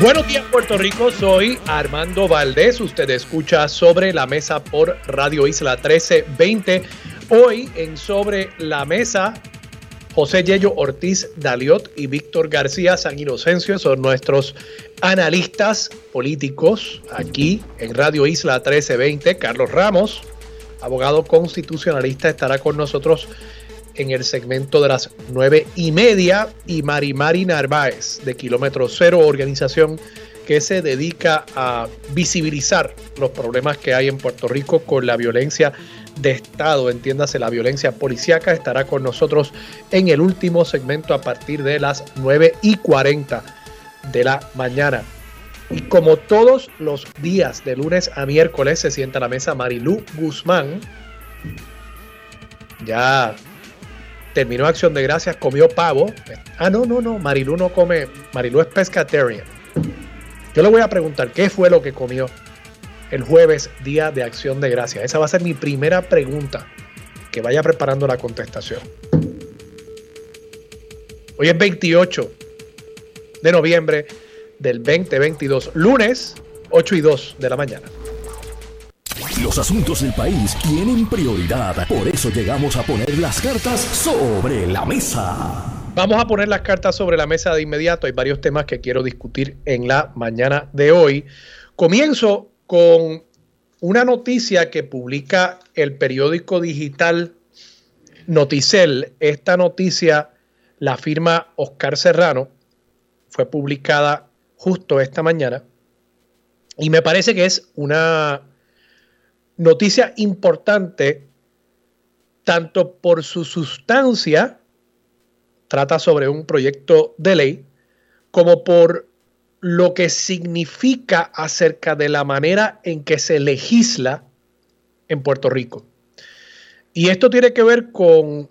Buenos días Puerto Rico, soy Armando Valdés, usted escucha sobre la mesa por Radio Isla 1320. Hoy en sobre la mesa, José Yello Ortiz Daliot y Víctor García San Inocencio son nuestros analistas políticos aquí en Radio Isla 1320. Carlos Ramos, abogado constitucionalista, estará con nosotros en el segmento de las nueve y media y Marimari Narváez de Kilómetro Cero, organización que se dedica a visibilizar los problemas que hay en Puerto Rico con la violencia de Estado, entiéndase la violencia policíaca, estará con nosotros en el último segmento a partir de las nueve y 40 de la mañana. Y como todos los días, de lunes a miércoles, se sienta a la mesa Marilú Guzmán. Ya terminó Acción de Gracias, comió pavo. Ah, no, no, no, Marilú no come, Marilú es pescatarian. Yo le voy a preguntar qué fue lo que comió el jueves, día de Acción de Gracias. Esa va a ser mi primera pregunta. Que vaya preparando la contestación. Hoy es 28 de noviembre del 2022, lunes 8 y 2 de la mañana. Los asuntos del país tienen prioridad. Por eso llegamos a poner las cartas sobre la mesa. Vamos a poner las cartas sobre la mesa de inmediato. Hay varios temas que quiero discutir en la mañana de hoy. Comienzo con una noticia que publica el periódico digital Noticel. Esta noticia la firma Oscar Serrano. Fue publicada justo esta mañana. Y me parece que es una noticia importante tanto por su sustancia, trata sobre un proyecto de ley, como por lo que significa acerca de la manera en que se legisla en Puerto Rico. Y esto tiene que ver con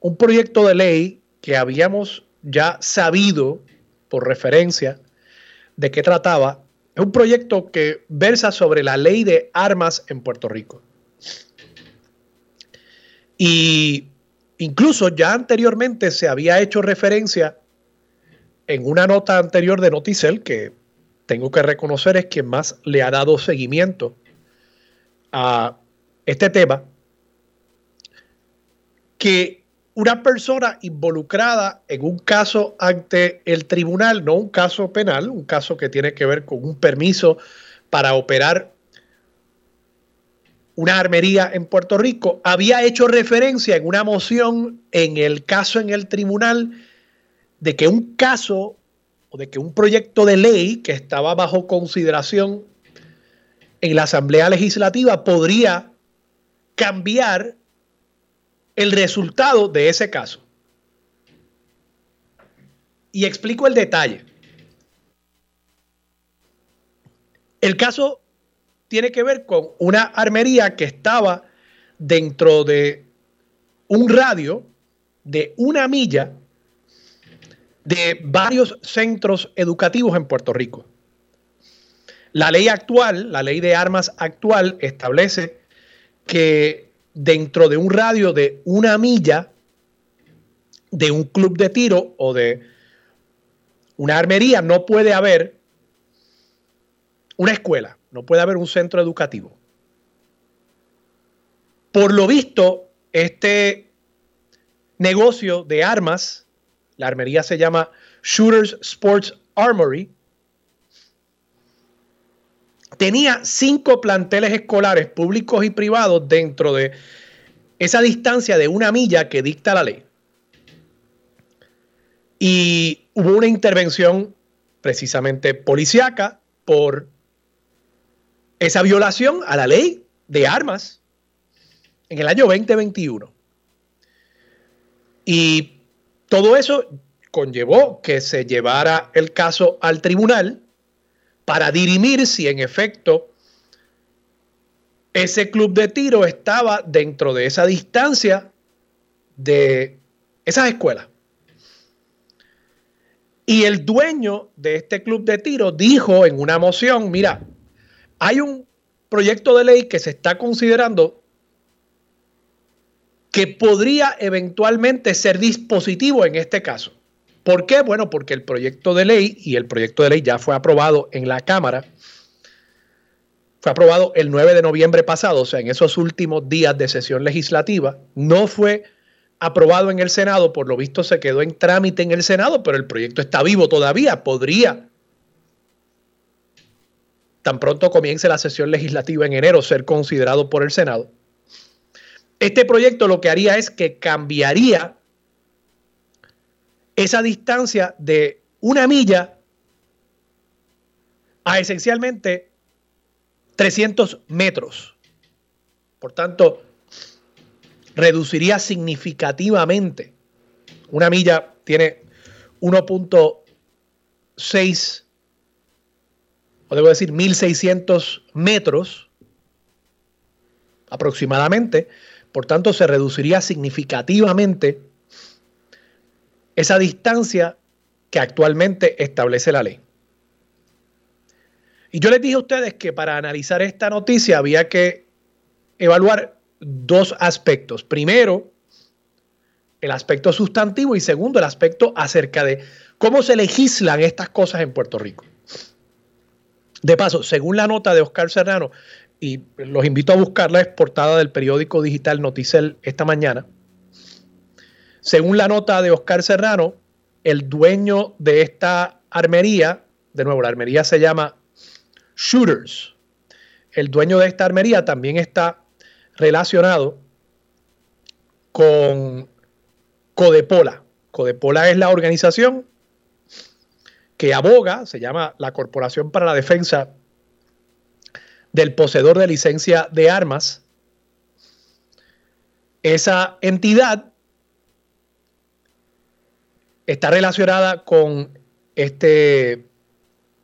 un proyecto de ley que habíamos ya sabido por referencia de qué trataba es un proyecto que versa sobre la ley de armas en Puerto Rico. Y incluso ya anteriormente se había hecho referencia en una nota anterior de Noticel, que tengo que reconocer es quien más le ha dado seguimiento a este tema, que una persona involucrada en un caso ante el tribunal, no un caso penal, un caso que tiene que ver con un permiso para operar una armería en Puerto Rico, había hecho referencia en una moción en el caso en el tribunal de que un caso o de que un proyecto de ley que estaba bajo consideración en la Asamblea Legislativa podría cambiar el resultado de ese caso. Y explico el detalle. El caso tiene que ver con una armería que estaba dentro de un radio de una milla de varios centros educativos en Puerto Rico. La ley actual, la ley de armas actual, establece que dentro de un radio de una milla de un club de tiro o de una armería no puede haber una escuela, no puede haber un centro educativo. Por lo visto, este negocio de armas, la armería se llama Shooters Sports Armory, tenía cinco planteles escolares públicos y privados dentro de esa distancia de una milla que dicta la ley. Y hubo una intervención precisamente policíaca por esa violación a la ley de armas en el año 2021. Y todo eso conllevó que se llevara el caso al tribunal para dirimir si en efecto ese club de tiro estaba dentro de esa distancia de esas escuelas. Y el dueño de este club de tiro dijo en una moción, mira, hay un proyecto de ley que se está considerando que podría eventualmente ser dispositivo en este caso. ¿Por qué? Bueno, porque el proyecto de ley, y el proyecto de ley ya fue aprobado en la Cámara, fue aprobado el 9 de noviembre pasado, o sea, en esos últimos días de sesión legislativa, no fue aprobado en el Senado, por lo visto se quedó en trámite en el Senado, pero el proyecto está vivo todavía, podría, tan pronto comience la sesión legislativa en enero, ser considerado por el Senado. Este proyecto lo que haría es que cambiaría esa distancia de una milla a esencialmente 300 metros. Por tanto, reduciría significativamente. Una milla tiene 1.6, o debo decir 1.600 metros aproximadamente. Por tanto, se reduciría significativamente esa distancia que actualmente establece la ley. Y yo les dije a ustedes que para analizar esta noticia había que evaluar dos aspectos. Primero, el aspecto sustantivo y segundo, el aspecto acerca de cómo se legislan estas cosas en Puerto Rico. De paso, según la nota de Oscar Serrano, y los invito a buscarla, es portada del periódico digital Noticel esta mañana. Según la nota de Oscar Serrano, el dueño de esta armería, de nuevo, la armería se llama Shooters. El dueño de esta armería también está relacionado con Codepola. Codepola es la organización que aboga, se llama la Corporación para la Defensa del poseedor de licencia de armas, esa entidad está relacionada con este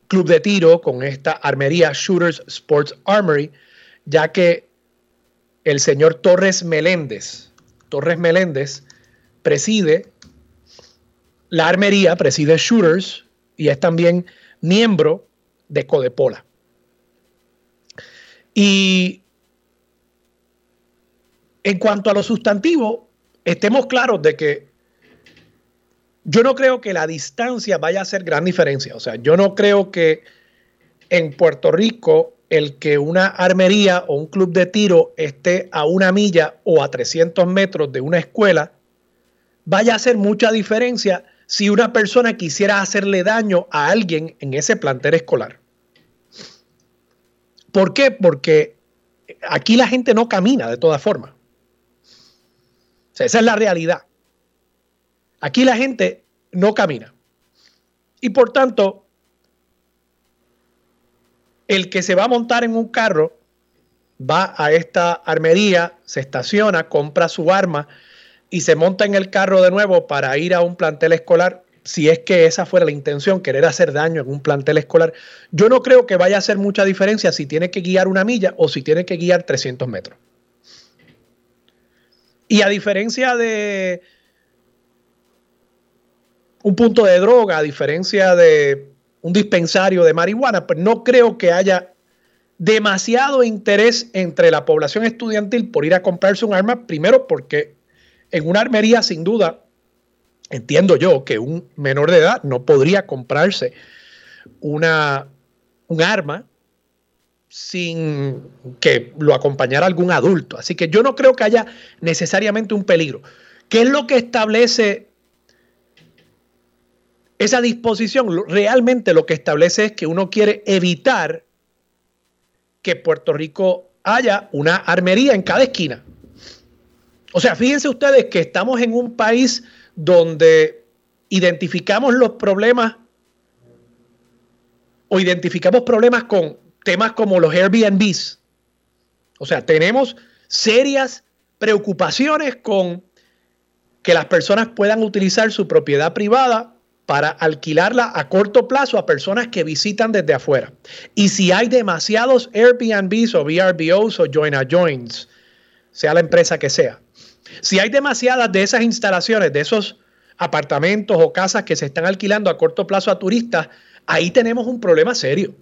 club de tiro, con esta armería Shooters Sports Armory, ya que el señor Torres Meléndez, Torres Meléndez preside la armería, preside Shooters y es también miembro de Codepola. Y en cuanto a lo sustantivo, estemos claros de que yo no creo que la distancia vaya a hacer gran diferencia. O sea, yo no creo que en Puerto Rico el que una armería o un club de tiro esté a una milla o a 300 metros de una escuela vaya a hacer mucha diferencia si una persona quisiera hacerle daño a alguien en ese plantel escolar. ¿Por qué? Porque aquí la gente no camina de todas formas. O sea, esa es la realidad. Aquí la gente no camina. Y por tanto, el que se va a montar en un carro va a esta armería, se estaciona, compra su arma y se monta en el carro de nuevo para ir a un plantel escolar si es que esa fuera la intención, querer hacer daño en un plantel escolar, yo no creo que vaya a hacer mucha diferencia si tiene que guiar una milla o si tiene que guiar 300 metros. Y a diferencia de un punto de droga, a diferencia de un dispensario de marihuana, pues no creo que haya demasiado interés entre la población estudiantil por ir a comprarse un arma, primero porque en una armería sin duda entiendo yo que un menor de edad no podría comprarse una, un arma sin que lo acompañara algún adulto. Así que yo no creo que haya necesariamente un peligro. ¿Qué es lo que establece esa disposición? Realmente lo que establece es que uno quiere evitar que Puerto Rico haya una armería en cada esquina. O sea, fíjense ustedes que estamos en un país donde identificamos los problemas o identificamos problemas con temas como los Airbnbs. O sea, tenemos serias preocupaciones con que las personas puedan utilizar su propiedad privada para alquilarla a corto plazo a personas que visitan desde afuera. Y si hay demasiados Airbnbs o VRBOs o Join a Joins, sea la empresa que sea, si hay demasiadas de esas instalaciones, de esos apartamentos o casas que se están alquilando a corto plazo a turistas, ahí tenemos un problema serio.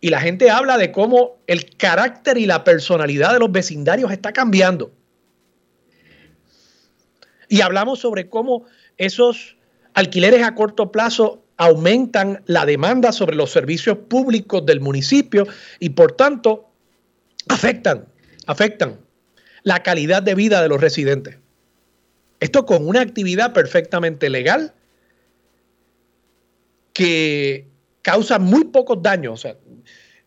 Y la gente habla de cómo el carácter y la personalidad de los vecindarios está cambiando. Y hablamos sobre cómo esos alquileres a corto plazo aumentan la demanda sobre los servicios públicos del municipio y por tanto afectan, afectan la calidad de vida de los residentes. Esto con una actividad perfectamente legal que causa muy pocos daños. O sea,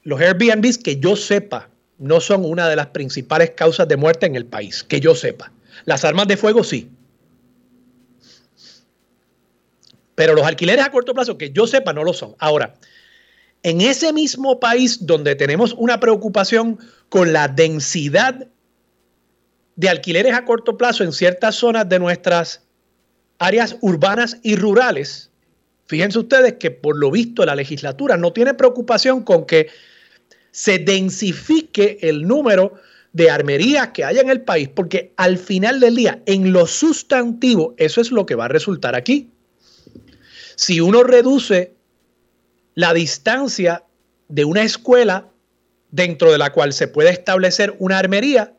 los Airbnbs que yo sepa no son una de las principales causas de muerte en el país, que yo sepa. Las armas de fuego sí. Pero los alquileres a corto plazo, que yo sepa, no lo son. Ahora, en ese mismo país donde tenemos una preocupación con la densidad de alquileres a corto plazo en ciertas zonas de nuestras áreas urbanas y rurales, fíjense ustedes que por lo visto la legislatura no tiene preocupación con que se densifique el número de armerías que haya en el país, porque al final del día, en lo sustantivo, eso es lo que va a resultar aquí. Si uno reduce la distancia de una escuela dentro de la cual se puede establecer una armería,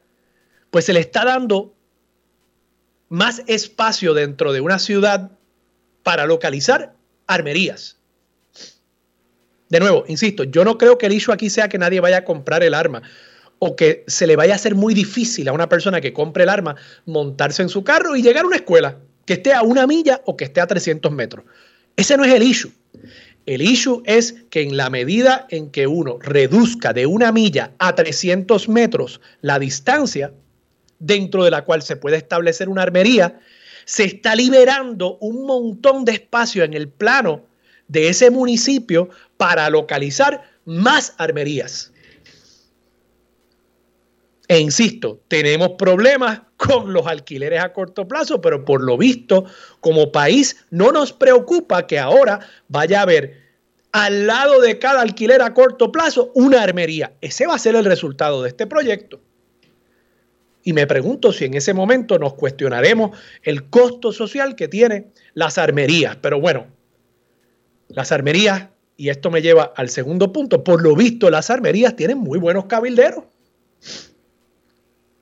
pues se le está dando más espacio dentro de una ciudad para localizar armerías. De nuevo, insisto, yo no creo que el issue aquí sea que nadie vaya a comprar el arma o que se le vaya a hacer muy difícil a una persona que compre el arma montarse en su carro y llegar a una escuela que esté a una milla o que esté a 300 metros. Ese no es el issue. El issue es que en la medida en que uno reduzca de una milla a 300 metros la distancia, dentro de la cual se puede establecer una armería, se está liberando un montón de espacio en el plano de ese municipio para localizar más armerías. E insisto, tenemos problemas con los alquileres a corto plazo, pero por lo visto, como país, no nos preocupa que ahora vaya a haber al lado de cada alquiler a corto plazo una armería. Ese va a ser el resultado de este proyecto. Y me pregunto si en ese momento nos cuestionaremos el costo social que tienen las armerías. Pero bueno, las armerías, y esto me lleva al segundo punto, por lo visto las armerías tienen muy buenos cabilderos.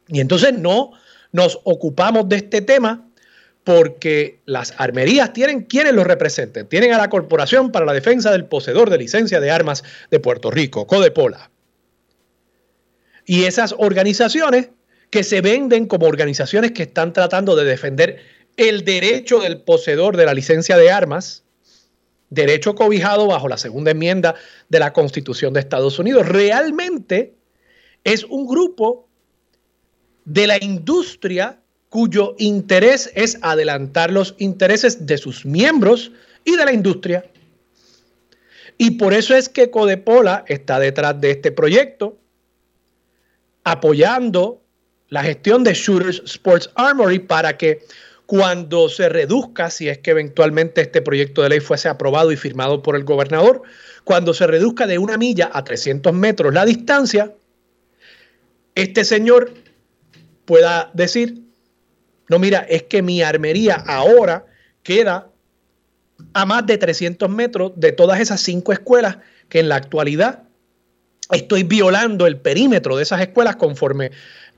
Y entonces no nos ocupamos de este tema porque las armerías tienen quienes los representen. Tienen a la Corporación para la Defensa del Poseedor de Licencia de Armas de Puerto Rico, Codepola. Y esas organizaciones que se venden como organizaciones que están tratando de defender el derecho del poseedor de la licencia de armas, derecho cobijado bajo la segunda enmienda de la Constitución de Estados Unidos. Realmente es un grupo de la industria cuyo interés es adelantar los intereses de sus miembros y de la industria. Y por eso es que Codepola está detrás de este proyecto, apoyando la gestión de Shooters Sports Armory para que cuando se reduzca, si es que eventualmente este proyecto de ley fuese aprobado y firmado por el gobernador, cuando se reduzca de una milla a 300 metros la distancia, este señor pueda decir, no, mira, es que mi armería ahora queda a más de 300 metros de todas esas cinco escuelas que en la actualidad estoy violando el perímetro de esas escuelas conforme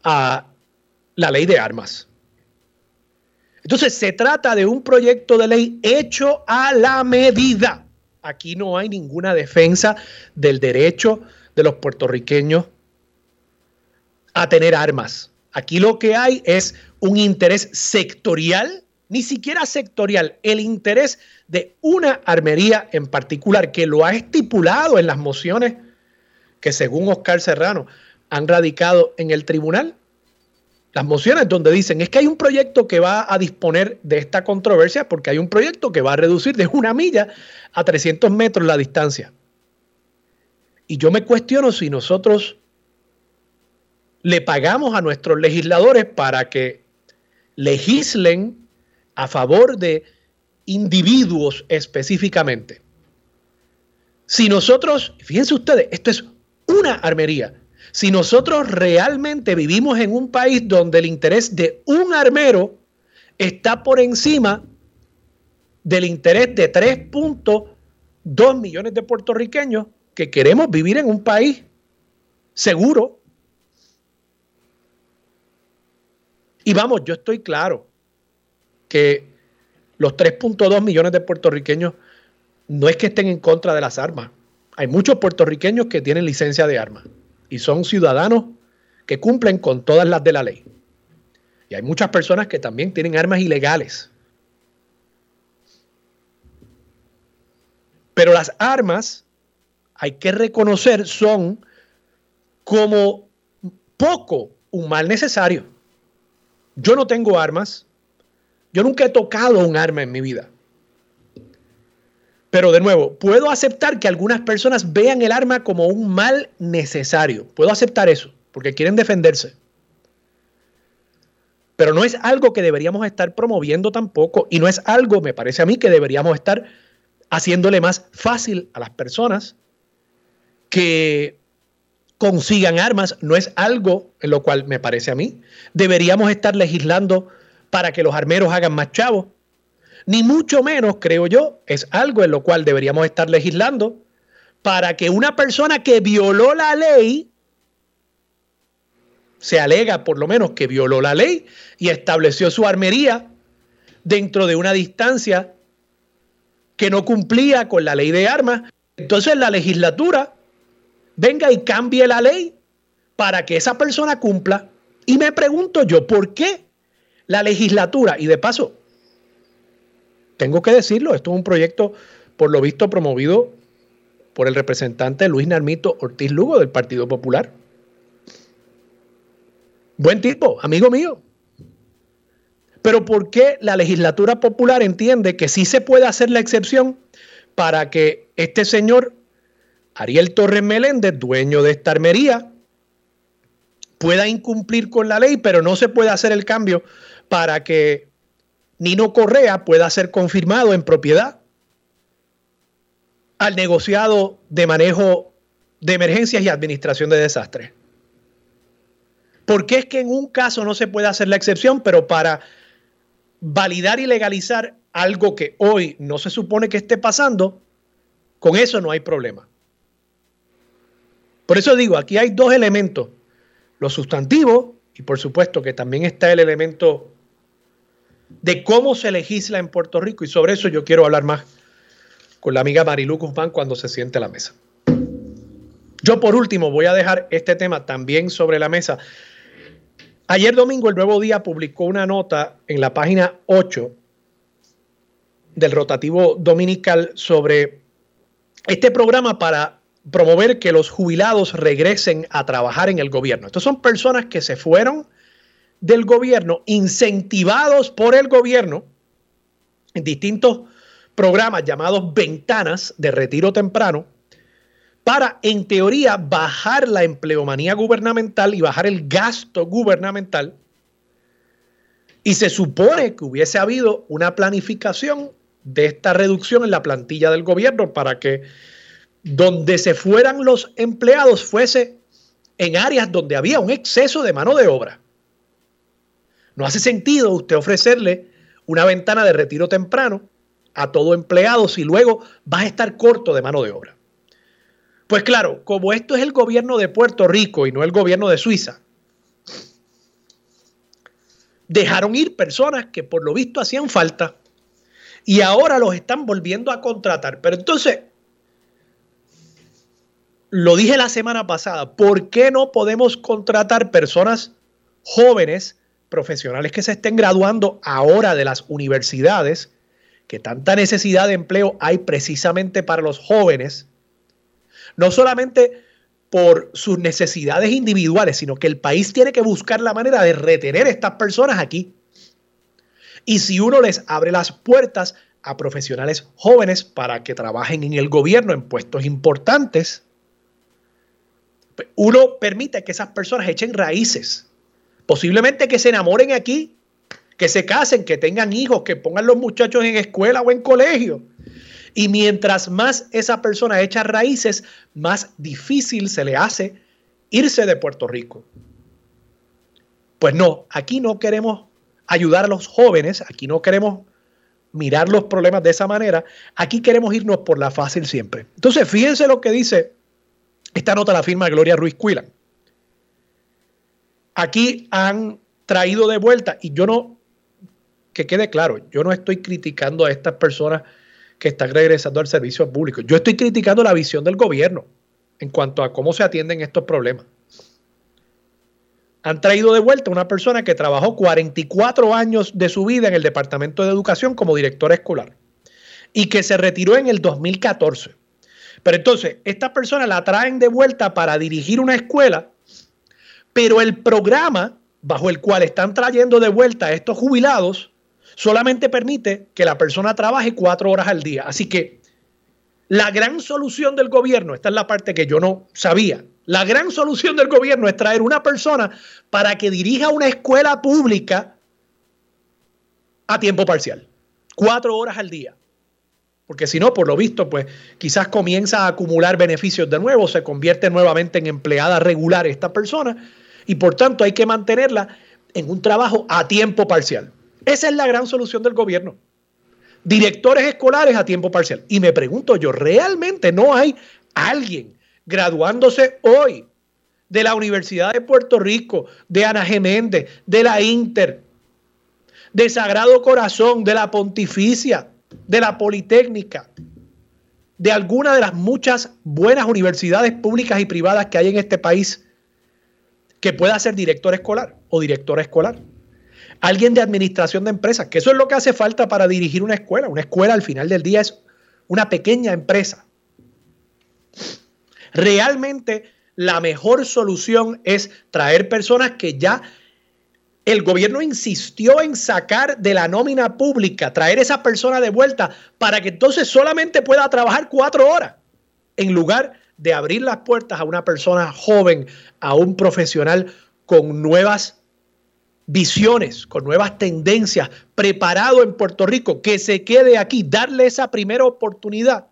a la ley de armas. Entonces, se trata de un proyecto de ley hecho a la medida. Aquí no hay ninguna defensa del derecho de los puertorriqueños a tener armas. Aquí lo que hay es un interés sectorial, ni siquiera sectorial, el interés de una armería en particular que lo ha estipulado en las mociones que según Oscar Serrano han radicado en el tribunal las mociones donde dicen es que hay un proyecto que va a disponer de esta controversia porque hay un proyecto que va a reducir de una milla a 300 metros la distancia. Y yo me cuestiono si nosotros le pagamos a nuestros legisladores para que legislen a favor de individuos específicamente. Si nosotros, fíjense ustedes, esto es una armería. Si nosotros realmente vivimos en un país donde el interés de un armero está por encima del interés de 3.2 millones de puertorriqueños que queremos vivir en un país seguro. Y vamos, yo estoy claro que los 3.2 millones de puertorriqueños no es que estén en contra de las armas. Hay muchos puertorriqueños que tienen licencia de armas y son ciudadanos que cumplen con todas las de la ley. Y hay muchas personas que también tienen armas ilegales. Pero las armas, hay que reconocer, son como poco un mal necesario. Yo no tengo armas. Yo nunca he tocado un arma en mi vida. Pero de nuevo, puedo aceptar que algunas personas vean el arma como un mal necesario. Puedo aceptar eso, porque quieren defenderse. Pero no es algo que deberíamos estar promoviendo tampoco y no es algo, me parece a mí, que deberíamos estar haciéndole más fácil a las personas que consigan armas. No es algo en lo cual, me parece a mí, deberíamos estar legislando para que los armeros hagan más chavos ni mucho menos, creo yo, es algo en lo cual deberíamos estar legislando para que una persona que violó la ley, se alega por lo menos que violó la ley y estableció su armería dentro de una distancia que no cumplía con la ley de armas, entonces la legislatura venga y cambie la ley para que esa persona cumpla. Y me pregunto yo, ¿por qué la legislatura, y de paso, tengo que decirlo, esto es un proyecto, por lo visto, promovido por el representante Luis Narmito Ortiz Lugo del Partido Popular. Buen tipo, amigo mío. Pero ¿por qué la legislatura popular entiende que sí se puede hacer la excepción para que este señor Ariel Torres Meléndez, dueño de esta armería, pueda incumplir con la ley, pero no se puede hacer el cambio para que Nino Correa pueda ser confirmado en propiedad al negociado de manejo de emergencias y administración de desastres. ¿Por qué es que en un caso no se puede hacer la excepción, pero para validar y legalizar algo que hoy no se supone que esté pasando, con eso no hay problema? Por eso digo, aquí hay dos elementos, los sustantivos y por supuesto que también está el elemento de cómo se legisla en Puerto Rico y sobre eso yo quiero hablar más con la amiga Marilu Guzmán cuando se siente a la mesa. Yo por último voy a dejar este tema también sobre la mesa. Ayer domingo el Nuevo Día publicó una nota en la página 8 del rotativo dominical sobre este programa para promover que los jubilados regresen a trabajar en el gobierno. Estos son personas que se fueron del gobierno, incentivados por el gobierno en distintos programas llamados ventanas de retiro temprano, para, en teoría, bajar la empleomanía gubernamental y bajar el gasto gubernamental. Y se supone que hubiese habido una planificación de esta reducción en la plantilla del gobierno para que donde se fueran los empleados fuese en áreas donde había un exceso de mano de obra. No hace sentido usted ofrecerle una ventana de retiro temprano a todo empleado si luego vas a estar corto de mano de obra. Pues claro, como esto es el gobierno de Puerto Rico y no el gobierno de Suiza, dejaron ir personas que por lo visto hacían falta y ahora los están volviendo a contratar. Pero entonces, lo dije la semana pasada, ¿por qué no podemos contratar personas jóvenes profesionales que se estén graduando ahora de las universidades, que tanta necesidad de empleo hay precisamente para los jóvenes, no solamente por sus necesidades individuales, sino que el país tiene que buscar la manera de retener a estas personas aquí. Y si uno les abre las puertas a profesionales jóvenes para que trabajen en el gobierno en puestos importantes, uno permite que esas personas echen raíces Posiblemente que se enamoren aquí que se casen, que tengan hijos, que pongan los muchachos en escuela o en colegio. Y mientras más esa persona echa raíces, más difícil se le hace irse de Puerto Rico. Pues no, aquí no queremos ayudar a los jóvenes, aquí no queremos mirar los problemas de esa manera, aquí queremos irnos por la fácil siempre. Entonces, fíjense lo que dice esta nota la firma Gloria Ruiz Cuilan. Aquí han traído de vuelta, y yo no, que quede claro, yo no estoy criticando a estas personas que están regresando al servicio público. Yo estoy criticando la visión del gobierno en cuanto a cómo se atienden estos problemas. Han traído de vuelta una persona que trabajó 44 años de su vida en el Departamento de Educación como directora escolar y que se retiró en el 2014. Pero entonces, esta persona la traen de vuelta para dirigir una escuela, pero el programa bajo el cual están trayendo de vuelta a estos jubilados solamente permite que la persona trabaje cuatro horas al día. Así que la gran solución del gobierno, esta es la parte que yo no sabía, la gran solución del gobierno es traer una persona para que dirija una escuela pública a tiempo parcial, cuatro horas al día. Porque si no, por lo visto, pues quizás comienza a acumular beneficios de nuevo, se convierte nuevamente en empleada regular esta persona y por tanto hay que mantenerla en un trabajo a tiempo parcial. Esa es la gran solución del gobierno. Directores escolares a tiempo parcial. Y me pregunto yo, ¿realmente no hay alguien graduándose hoy de la Universidad de Puerto Rico, de Ana Geméndez, de la Inter, de Sagrado Corazón, de la Pontificia, de la Politécnica, de alguna de las muchas buenas universidades públicas y privadas que hay en este país que pueda ser director escolar o directora escolar? alguien de administración de empresas, que eso es lo que hace falta para dirigir una escuela. Una escuela al final del día es una pequeña empresa. Realmente la mejor solución es traer personas que ya el gobierno insistió en sacar de la nómina pública, traer esa persona de vuelta para que entonces solamente pueda trabajar cuatro horas, en lugar de abrir las puertas a una persona joven, a un profesional con nuevas visiones, con nuevas tendencias, preparado en Puerto Rico, que se quede aquí, darle esa primera oportunidad.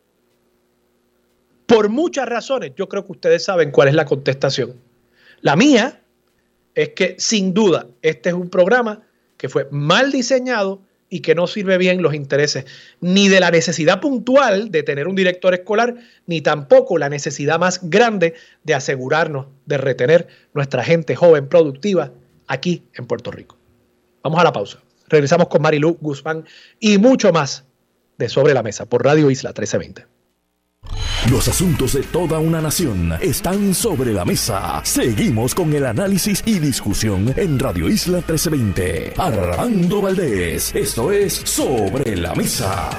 Por muchas razones, yo creo que ustedes saben cuál es la contestación. La mía es que sin duda este es un programa que fue mal diseñado y que no sirve bien los intereses ni de la necesidad puntual de tener un director escolar, ni tampoco la necesidad más grande de asegurarnos de retener nuestra gente joven, productiva aquí en Puerto Rico. Vamos a la pausa. Regresamos con Marilu Guzmán y mucho más de Sobre la Mesa por Radio Isla 1320. Los asuntos de toda una nación están sobre la mesa. Seguimos con el análisis y discusión en Radio Isla 1320. Armando Valdés, esto es Sobre la Mesa.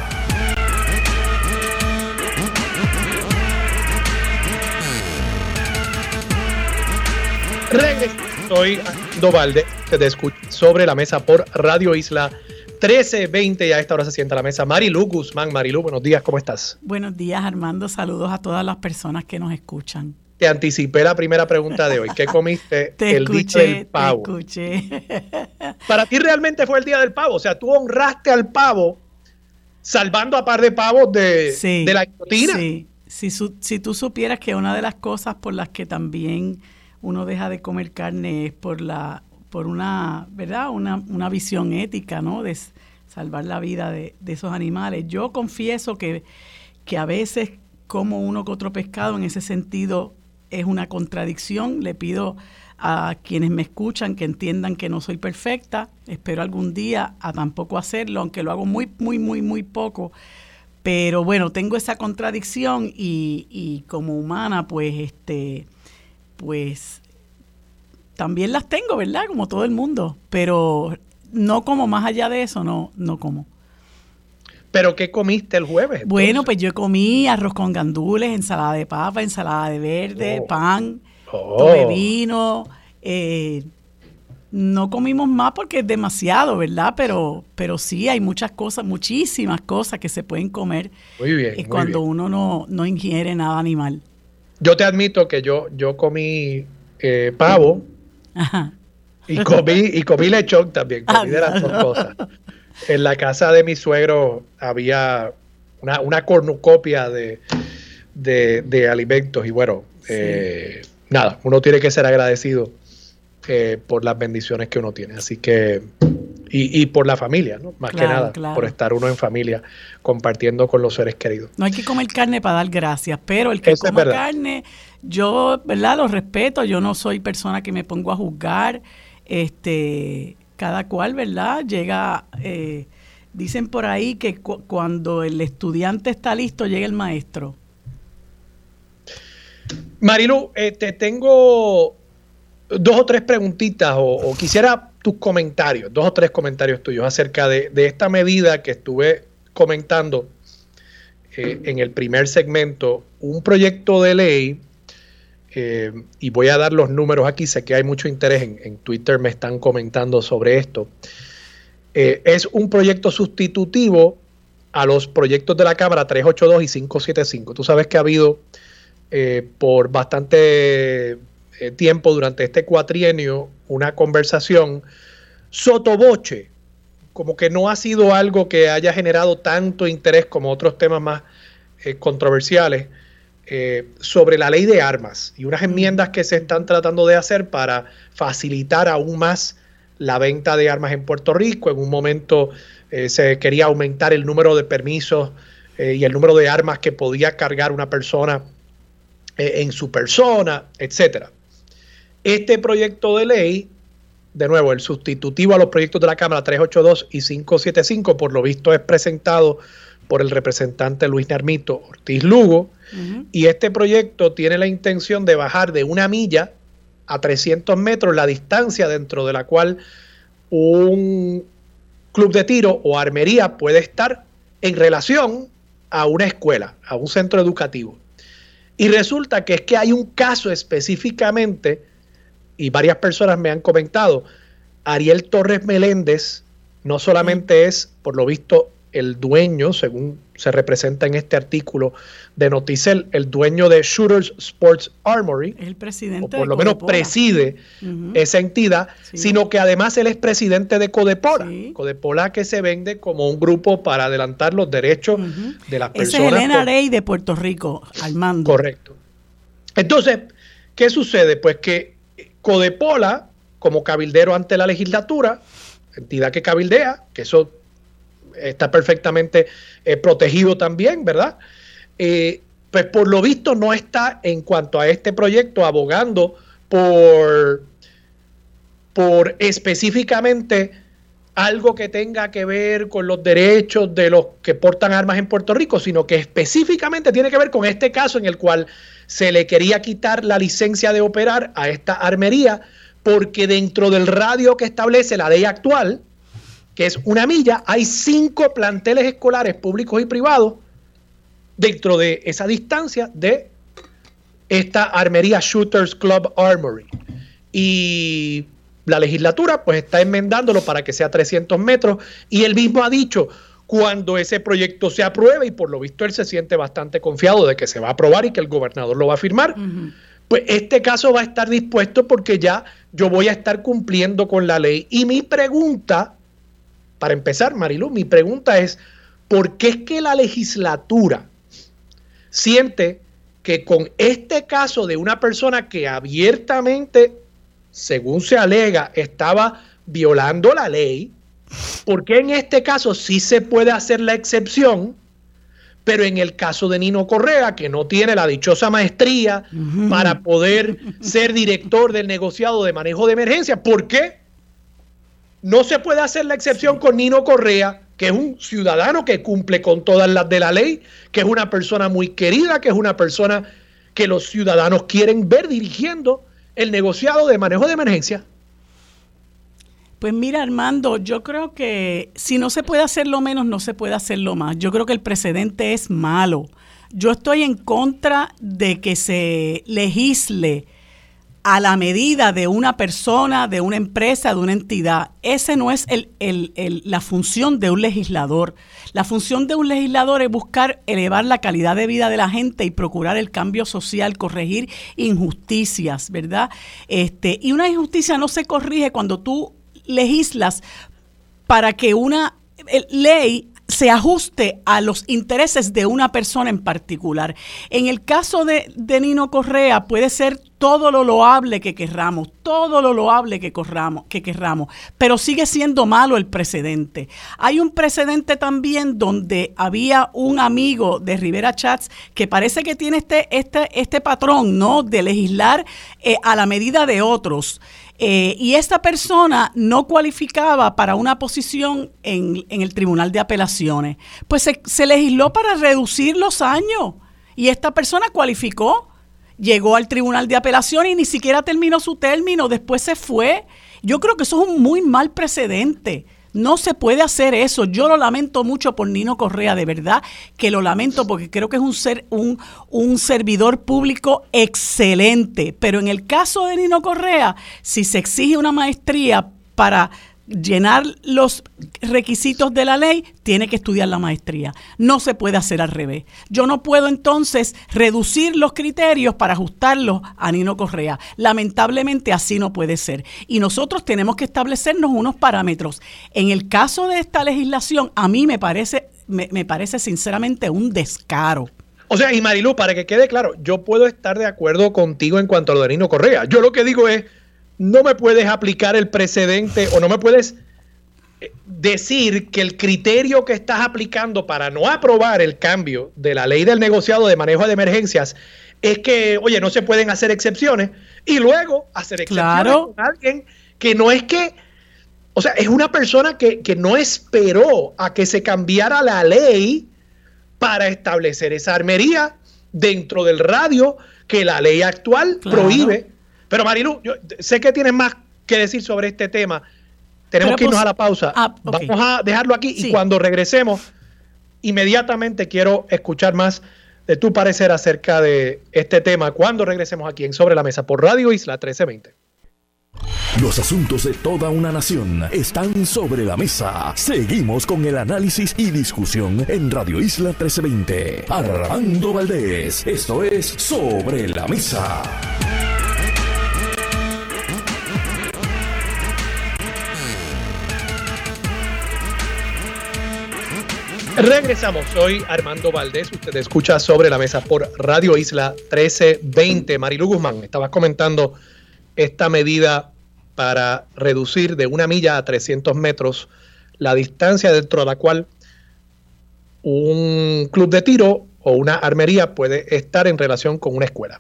Soy Dovalde, te escucho sobre la mesa por Radio Isla 1320 y a esta hora se sienta la mesa Marilu Guzmán. Marilu, buenos días, ¿cómo estás? Buenos días, Armando. Saludos a todas las personas que nos escuchan. Te anticipé la primera pregunta de hoy. ¿Qué comiste el día del pavo? Te escuché. Para ti realmente fue el día del pavo. O sea, tú honraste al pavo salvando a par de pavos de, de la guillotina. Sí. Si, si tú supieras que una de las cosas por las que también uno deja de comer carne es por la por una, ¿verdad? Una, una visión ética, ¿no? De salvar la vida de, esos animales. Yo confieso que, que a veces como uno que otro pescado en ese sentido es una contradicción. Le pido a quienes me escuchan que entiendan que no soy perfecta. Espero algún día a tampoco hacerlo, aunque lo hago muy, muy, muy, muy poco. Pero bueno, tengo esa contradicción y, y como humana, pues, este, pues también las tengo, ¿verdad? Como todo el mundo, pero no como más allá de eso, no, no como. ¿Pero qué comiste el jueves? Bueno, pues yo comí arroz con gandules, ensalada de papa, ensalada de verde, oh. pan, oh. vino. Eh, no comimos más porque es demasiado, ¿verdad? Pero, pero sí hay muchas cosas, muchísimas cosas que se pueden comer muy bien, es cuando uno no, no ingiere nada animal. Yo te admito que yo, yo comí eh, pavo Y comí, y comí lechón también, comí de las dos cosas. En la casa de mi suegro había una, una cornucopia de, de, alimentos y bueno, eh, nada, uno tiene que ser agradecido eh, por las bendiciones que uno tiene. Así que, y, por la familia, ¿no? Más que nada, por estar uno en familia compartiendo con los seres queridos. No hay que comer carne para dar gracias, pero el que coma carne, yo, ¿verdad? Lo respeto, yo no soy persona que me pongo a juzgar, este, cada cual, ¿verdad? Llega, eh, dicen por ahí que cuando el estudiante está listo, llega el maestro. Marilu, eh, te tengo dos o tres preguntitas o, quisiera tus comentarios, dos o tres comentarios tuyos acerca de, esta medida que estuve comentando eh, en el primer segmento, un proyecto de ley, eh, y voy a dar los números aquí, sé que hay mucho interés en, Twitter, me están comentando sobre esto, es un proyecto sustitutivo a los proyectos de la Cámara 382 y 575. Tú sabes que ha habido eh, por bastante eh, tiempo durante este cuatrienio una conversación sotoboche, como que no ha sido algo que haya generado tanto interés como otros temas más eh, sobre la ley de armas y unas enmiendas que se están tratando de hacer para facilitar aún más la venta de armas en Puerto Rico. En un momento se quería aumentar el número de permisos y el número de armas que podía cargar una persona eh, en su persona, etcétera. Este proyecto de ley, de nuevo, el sustitutivo a los proyectos de la Cámara 382 y 575, por lo visto es presentado por el representante Luis Narmito Ortiz Lugo, y este proyecto tiene la intención de bajar de una milla a 300 metros la distancia dentro de la cual un club de tiro o armería puede estar en relación a una escuela, a un centro educativo. Y resulta que es que hay un caso específicamente, y varias personas me han comentado, Ariel Torres Meléndez no solamente es, por lo visto, el dueño, según se representa en este artículo de Noticel, el dueño de Shooters Sports Armory, el presidente o por lo menos preside esa entidad, sino que además él es presidente de Codepola, Codepola que se vende como un grupo para adelantar los derechos de las personas. Ese es Elena Rey de Puerto Rico, al mando. Correcto. Entonces, ¿qué sucede? Pues que Codepola, como cabildero ante la legislatura, entidad que cabildea, que eso está perfectamente eh, protegido también, ¿verdad? Eh, pues por lo visto no está en cuanto a este proyecto abogando por, por específicamente algo que tenga que ver con los derechos de los que portan armas en Puerto Rico, sino que específicamente tiene que ver con este caso en el cual se le quería quitar la licencia de operar a esta armería porque dentro del radio que establece la ley actual, que es una milla, hay cinco planteles escolares públicos y privados dentro de esa distancia de esta armería Shooters Club Armory. Y la legislatura pues está enmendándolo para que sea 300 metros y él mismo ha dicho cuando ese proyecto se apruebe y por lo visto él se siente bastante confiado de que se va a aprobar y que el gobernador lo va a firmar, pues este caso va a estar dispuesto porque ya yo voy a estar cumpliendo con la ley. Y mi pregunta para empezar, Marilu, mi pregunta es, ¿por qué es que la legislatura siente que con este caso de una persona que abiertamente, según se alega, estaba violando la ley, ¿por qué en este caso sí se puede hacer la excepción? Pero en el caso de Nino Correa, que no tiene la dichosa maestría para poder ser director del negociado de manejo de emergencia, ¿por qué? No se puede hacer la excepción con Nino Correa, que es un ciudadano que cumple con todas las de la ley, que es una persona muy querida, que es una persona que los ciudadanos quieren ver dirigiendo el negociado de manejo de emergencia. Pues mira, Armando, yo creo que si no se puede hacer lo menos, no se puede hacer lo más. Yo creo que el precedente es malo. Yo estoy en contra de que se legisle a la medida de una persona, de una empresa, de una entidad. Ese no es la función de un legislador. La función de un legislador es buscar elevar la calidad de vida de la gente y procurar el cambio social, corregir injusticias, ¿verdad? Este, y una injusticia no se corrige cuando tú legislas para que una ley se ajuste a los intereses de una persona en particular. En el caso de, Nino Correa puede ser todo lo loable que querramos, todo lo loable que, corramos, que querramos, pero sigue siendo malo el precedente. Hay un precedente también donde había un amigo de Rivera Chats que parece que tiene este, este, este patrón, ¿no? De legislar eh, a la medida de otros. Eh, y esta persona no cualificaba para una posición en, el Tribunal de Apelaciones. Pues se, se, legisló para reducir los años. Y esta persona cualificó, llegó al Tribunal de Apelaciones y ni siquiera terminó su término, después se fue. Yo creo que eso es un muy mal precedente. No se puede hacer eso. Yo lo lamento mucho por Nino Correa, de verdad que lo lamento porque creo que es un, ser, un, un servidor público excelente. Pero en el caso de Nino Correa, si se exige una maestría para llenar los requisitos de la ley, tiene que estudiar la maestría. No se puede hacer al revés. Yo no puedo entonces reducir los criterios para ajustarlos a Nino Correa. Lamentablemente así no puede ser. Y nosotros tenemos que establecernos unos parámetros. En el caso de esta legislación, a mí me parece, me, me parece sinceramente un descaro. O sea, y Marilu, para que quede claro, yo puedo estar de acuerdo contigo en cuanto a lo de Nino Correa. Yo lo que digo es no me puedes aplicar el precedente o no me puedes eh, decir que el criterio que estás aplicando para no aprobar el cambio de la ley del negociado de manejo de emergencias es que, oye, no se pueden hacer excepciones y luego hacer excepciones con alguien que no es que, o sea, es una persona que, no esperó a que se cambiara la ley para establecer esa armería dentro del radio que la ley actual prohíbe pero Marilu, yo sé que tienes más que decir sobre este tema. Tenemos que irnos pues, a la pausa. Ah, Vamos a dejarlo aquí y cuando regresemos, inmediatamente quiero escuchar más de tu parecer acerca de este tema cuando regresemos aquí en Sobre la Mesa por Radio Isla 1320. Los asuntos de toda una nación están sobre la mesa. Seguimos con el análisis y discusión en Radio Isla 1320. Armando Valdés, esto es Sobre la Mesa. Regresamos, soy Armando Valdés, usted escucha sobre la mesa por Radio Isla 1320. Marilu Guzmán, estabas comentando esta medida para reducir de una milla a 300 metros la distancia dentro de la cual un club de tiro o una armería puede estar en relación con una escuela.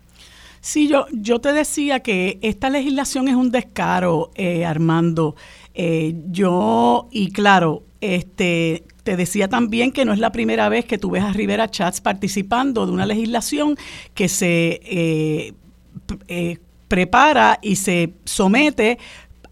Sí, yo, yo te decía que esta legislación es un descaro, eh, Armando. Eh, yo, y claro, este, te decía también que no es la primera vez que tú ves a Rivera Chats participando de una legislación que se eh, eh, prepara y se somete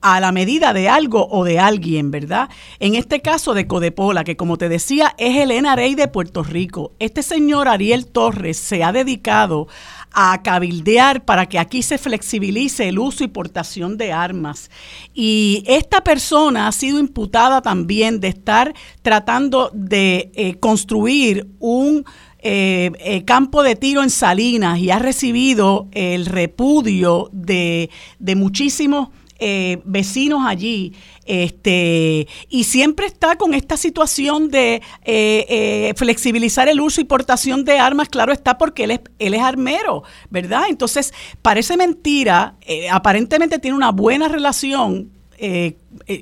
a la medida de algo o de alguien, ¿verdad? En este caso de Codepola, que como te decía es el NRA de Puerto Rico. Este señor Ariel Torres se ha dedicado a cabildear para que aquí se flexibilice el uso y portación de armas. Y esta persona ha sido imputada también de estar tratando de eh, construir un eh, eh, campo de tiro en Salinas y ha recibido el repudio de, de muchísimos vecinos allí este, y siempre está con esta situación de eh, eh, flexibilizar el uso y portación de armas, claro está porque él es, él es armero, ¿verdad? Entonces, parece mentira, eh, aparentemente tiene una buena relación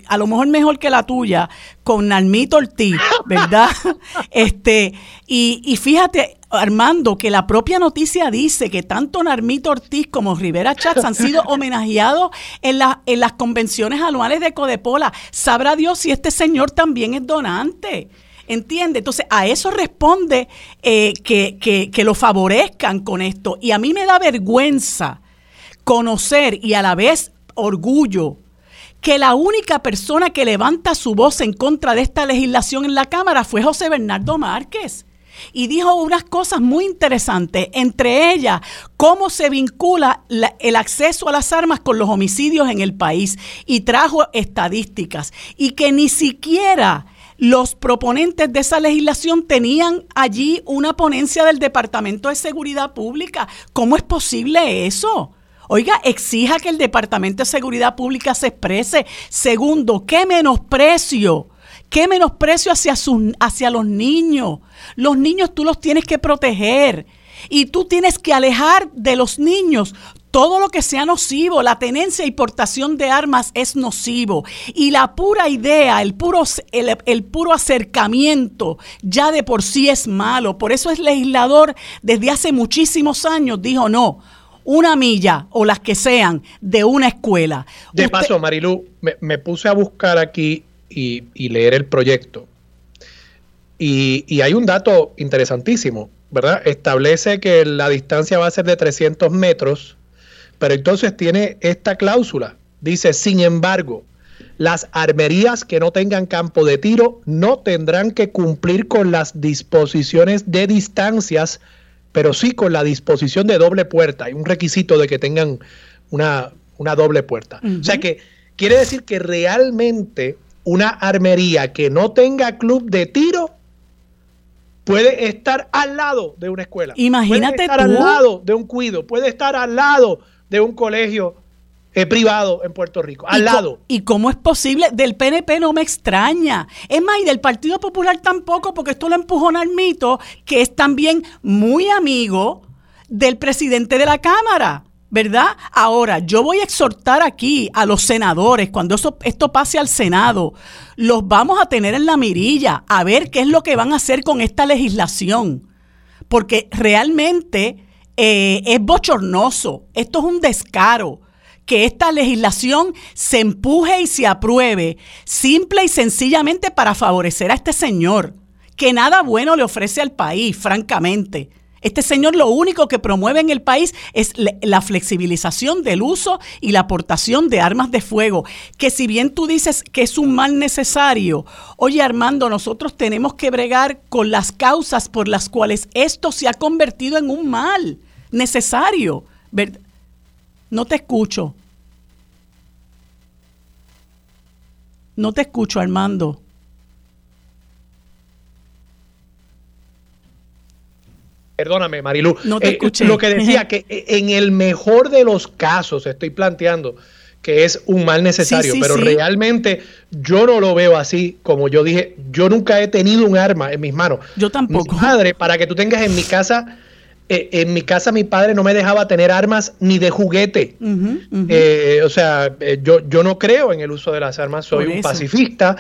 a lo mejor mejor que la tuya, con Nalmito Ortiz, ¿verdad? este, y, y, fíjate, Armando, que la propia noticia dice que tanto Narmito Ortiz como Rivera Chats han sido homenajeados en, en las convenciones anuales de Codepola. Sabrá Dios si este señor también es donante. ¿Entiende? Entonces, a eso responde eh, que, que, que lo favorezcan con esto. Y a mí me da vergüenza conocer y a la vez orgullo que la única persona que levanta su voz en contra de esta legislación en la Cámara fue José Bernardo Márquez y dijo unas cosas muy interesantes, entre ellas cómo se vincula el acceso a las armas con los homicidios en el país y trajo estadísticas y que ni siquiera los proponentes de esa legislación tenían allí una ponencia del Departamento de Seguridad Pública. ¿Cómo es posible eso? Oiga, exija que el Departamento de Seguridad Pública se exprese. Segundo, qué menosprecio, qué menosprecio hacia, hacia los niños. Los niños tú los tienes que proteger y tú tienes que alejar de los niños todo lo que sea nocivo, la tenencia y portación de armas es nocivo. Y la pura idea, el puro, el, puro acercamiento ya de por sí es malo. Por eso el legislador desde hace muchísimos años dijo no. Una milla o las que sean de una escuela. De paso, Marilu, me, puse a buscar aquí y, leer el proyecto. Y, y hay un dato interesantísimo, ¿verdad? Establece que la distancia va a ser de 300 metros pero entonces tiene esta cláusula. Dice, sin embargo, las armerías que no tengan campo de tiro no tendrán que cumplir con las disposiciones de distancias, pero sí con la disposición de doble puerta. Hay un requisito de que tengan una, doble puerta. O sea que quiere decir que realmente una armería que no tenga club de tiro puede estar al lado de una escuela. Imagínate puede estar al lado de un cuido, puede estar al lado de un colegio eh, privado en Puerto Rico, al lado. ¿Y cómo es posible? Del PNP no me extraña. Es más, y del Partido Popular tampoco, porque esto lo empujó Narmito, que es también muy amigo del presidente de la Cámara. ¿Verdad? Ahora, yo voy a exhortar aquí a los senadores, cuando eso, esto pase al Senado, los vamos a tener en la mirilla, a ver qué es lo que van a hacer con esta legislación. Porque realmente eh, es bochornoso, esto es un descaro que esta legislación se empuje y se apruebe simple y sencillamente para favorecer a este señor, que nada bueno le ofrece al país, francamente. Este señor lo único que promueve en el país es la flexibilización del uso y la aportación de armas de fuego, que si bien tú dices que es un mal necesario, oye Armando, nosotros tenemos que bregar con las causas por las cuales esto se ha convertido en un mal necesario. No te escucho. No te escucho, Armando. Perdóname, Marilu. No te eh, escuché. Lo que decía que en el mejor de los casos estoy planteando que es un mal necesario, pero realmente yo no lo veo así, como yo dije, yo nunca he tenido un arma en mis manos. Yo tampoco. madre, para que tú tengas en mi casa, eh, en mi casa mi padre no me dejaba tener armas ni de juguete. Eh, o sea, yo, yo no creo en el uso de las armas, soy un pacifista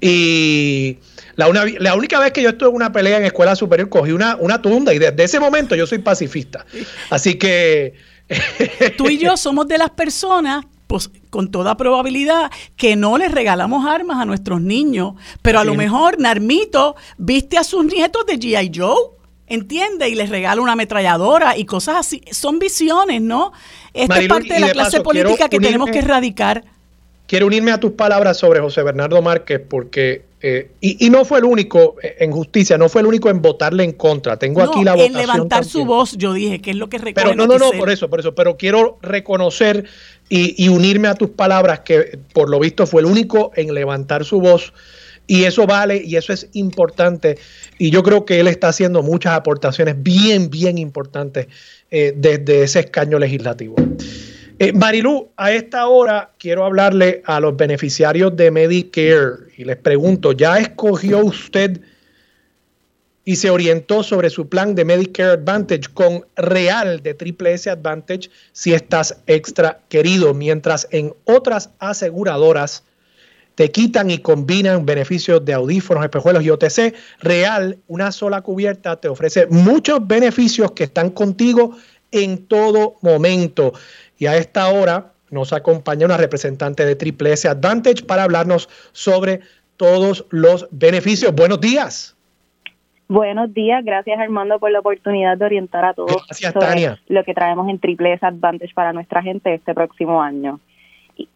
y la, la, única vez que yo estuve en una pelea en escuela superior cogí una, una tunda y desde ese momento yo soy pacifista. Así que... Tú y yo somos de las personas pues con toda probabilidad que no les regalamos armas a nuestros niños, pero a lo mejor Narmito viste a sus nietos de G.I. Joe, entiende, y les regala una ametralladora y cosas así. Son visiones, ¿no? Esta es parte de la clase política que tenemos que erradicar. Quiero unirme a tus palabras sobre José Bernardo Márquez porque eh, y, no fue el único en justicia, no fue el único en votarle en contra. Tengo aquí la votación. En levantar su voz, yo dije, que es lo que recuerdo. Pero no, no, no, por eso, por eso. Pero quiero reconocer y, unirme a tus palabras que por lo visto fue el único en levantar su voz. Y eso vale y eso es importante. Y yo creo que él está haciendo muchas aportaciones bien, bien importantes eh, desde ese escaño legislativo. Eh, Marilú, a esta hora quiero hablarle a los beneficiarios de Medicare y les pregunto, ¿ya escogió usted y se orientó sobre su plan de Medicare Advantage con real de Triple S Advantage si estás extra querido, mientras en otras aseguradoras te quitan y combinan beneficios de audífonos, espejuelos y OTC. Real, una sola cubierta te ofrece muchos beneficios que están contigo en todo momento. Y a esta hora nos acompaña una representante de Triple S Advantage para hablarnos sobre todos los beneficios. Buenos días. Buenos días, gracias Armando por la oportunidad de orientar a todos sobre lo que traemos en Triple S Advantage para nuestra gente este próximo año.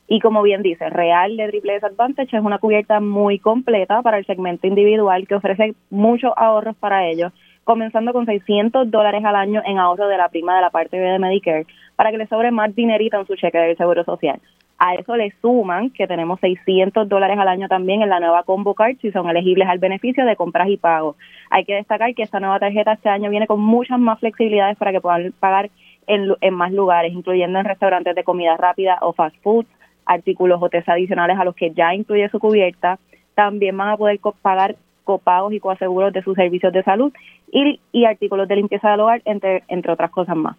Y, como bien dice, Real de Triple S Advantage es una cubierta muy completa para el segmento individual que ofrece muchos ahorros para ellos comenzando con 600 dólares al año en ahorro de la prima de la parte B de Medicare, para que le sobre más dinerito en su cheque del Seguro Social. A eso le suman que tenemos 600 dólares al año también en la nueva Combo Card si son elegibles al beneficio de compras y pagos. Hay que destacar que esta nueva tarjeta este año viene con muchas más flexibilidades para que puedan pagar en, en más lugares, incluyendo en restaurantes de comida rápida o fast food, artículos o test adicionales a los que ya incluye su cubierta. También van a poder pagar copagos y coaseguros de sus servicios de salud y, y artículos de limpieza del hogar, entre, entre otras cosas más.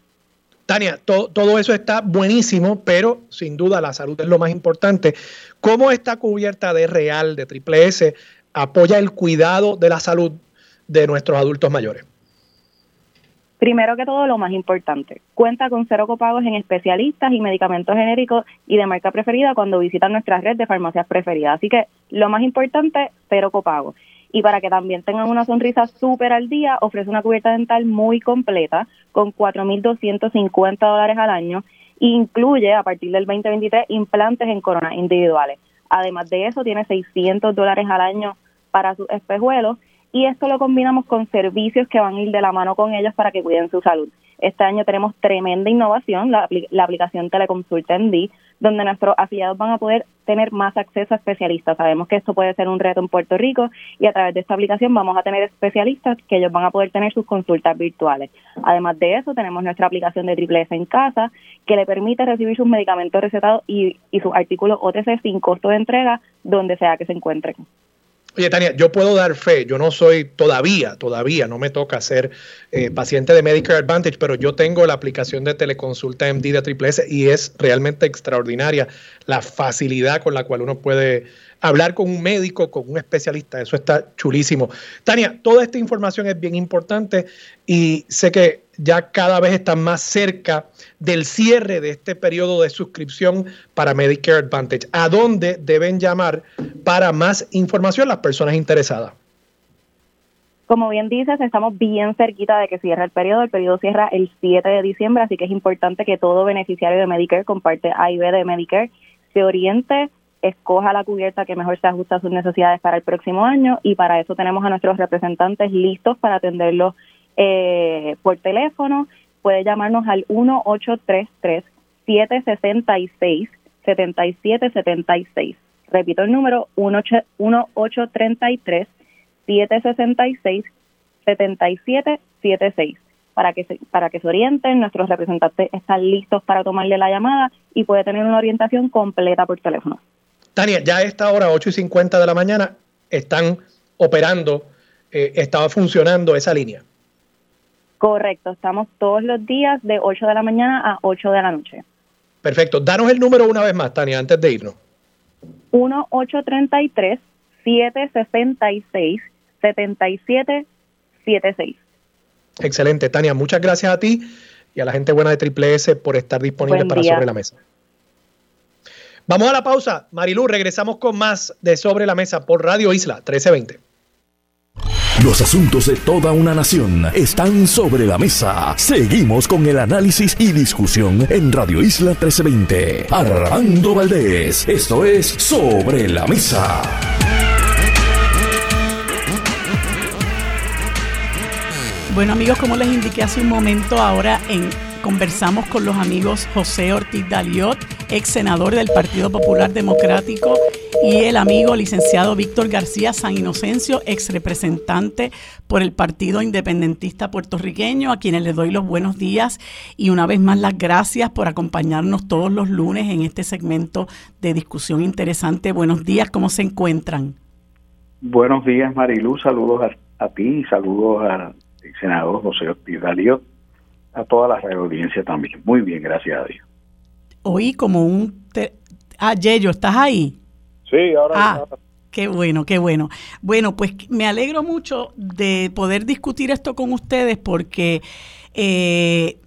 Tania, todo eso está buenísimo, pero sin duda la salud es lo más importante. ¿Cómo esta cubierta de Real, de Triple S, apoya el cuidado de la salud de nuestros adultos mayores? Primero que todo, lo más importante, cuenta con cero copagos en especialistas y medicamentos genéricos y de marca preferida cuando visitan nuestra red de farmacias preferidas. Así que lo más importante, cero copagos. Y para que también tengan una sonrisa súper al día, ofrece una cubierta dental muy completa con 4.250 dólares al año e incluye a partir del 2023 implantes en coronas individuales. Además de eso, tiene 600 dólares al año para sus espejuelos y esto lo combinamos con servicios que van a ir de la mano con ellos para que cuiden su salud. Este año tenemos tremenda innovación, la, aplicación Teleconsulta en D, donde nuestros afiliados van a poder tener más acceso a especialistas. Sabemos que esto puede ser un reto en Puerto Rico y a través de esta aplicación vamos a tener especialistas que ellos van a poder tener sus consultas virtuales. Además de eso, tenemos nuestra aplicación de Triple S en casa que le permite recibir sus medicamentos recetados y, y sus artículos OTC sin costo de entrega donde sea que se encuentren. Oye, Tania, yo puedo dar fe, yo no soy todavía, todavía, no me toca ser eh, paciente de Medicare Advantage, pero yo tengo la aplicación de teleconsulta MD de Triple S y es realmente extraordinaria la facilidad con la cual uno puede hablar con un médico, con un especialista, eso está chulísimo. Tania, toda esta información es bien importante y sé que ya cada vez están más cerca del cierre de este periodo de suscripción para Medicare Advantage. ¿A dónde deben llamar para más información las personas interesadas? Como bien dices, estamos bien cerquita de que cierre el periodo. El periodo cierra el 7 de diciembre, así que es importante que todo beneficiario de Medicare comparte A y B de Medicare se oriente, escoja la cubierta que mejor se ajusta a sus necesidades para el próximo año y para eso tenemos a nuestros representantes listos para atenderlos eh, por teléfono. Puede llamarnos al 1-833-766-7776. Repito el número, 1-833-766-7776 para que se, para que se orienten, nuestros representantes están listos para tomarle la llamada y puede tener una orientación completa por teléfono. Tania, ya a esta hora, 8 y 50 de la mañana, están operando, eh, estaba funcionando esa línea. Correcto, estamos todos los días de 8 de la mañana a 8 de la noche. Perfecto, danos el número una vez más, Tania, antes de irnos. 1-833-766-7776. Excelente, Tania, muchas gracias a ti y a la gente buena de Triple S por estar disponible para Sobre la Mesa. Vamos a la pausa. Marilu, regresamos con más de Sobre la Mesa por Radio Isla 1320. Los asuntos de toda una nación están sobre la mesa. Seguimos con el análisis y discusión en Radio Isla 1320. Armando Valdés, esto es Sobre la Mesa. Bueno amigos, como les indiqué hace un momento, ahora en conversamos con los amigos José Ortiz Daliot, ex senador del Partido Popular Democrático, y el amigo licenciado Víctor García San Inocencio, ex representante por el Partido Independentista Puertorriqueño, a quienes les doy los buenos días y una vez más las gracias por acompañarnos todos los lunes en este segmento de discusión interesante. Buenos días, ¿cómo se encuentran? Buenos días, Marilu, saludos a, ti y saludos al senador José Ortiz Daliot a toda la audiencia también. Muy bien, gracias a Dios. Oí como un... Ah, Yello, ¿estás ahí? Sí, ahora... Ah, qué bueno, qué bueno. Bueno, pues me alegro mucho de poder discutir esto con ustedes porque eh,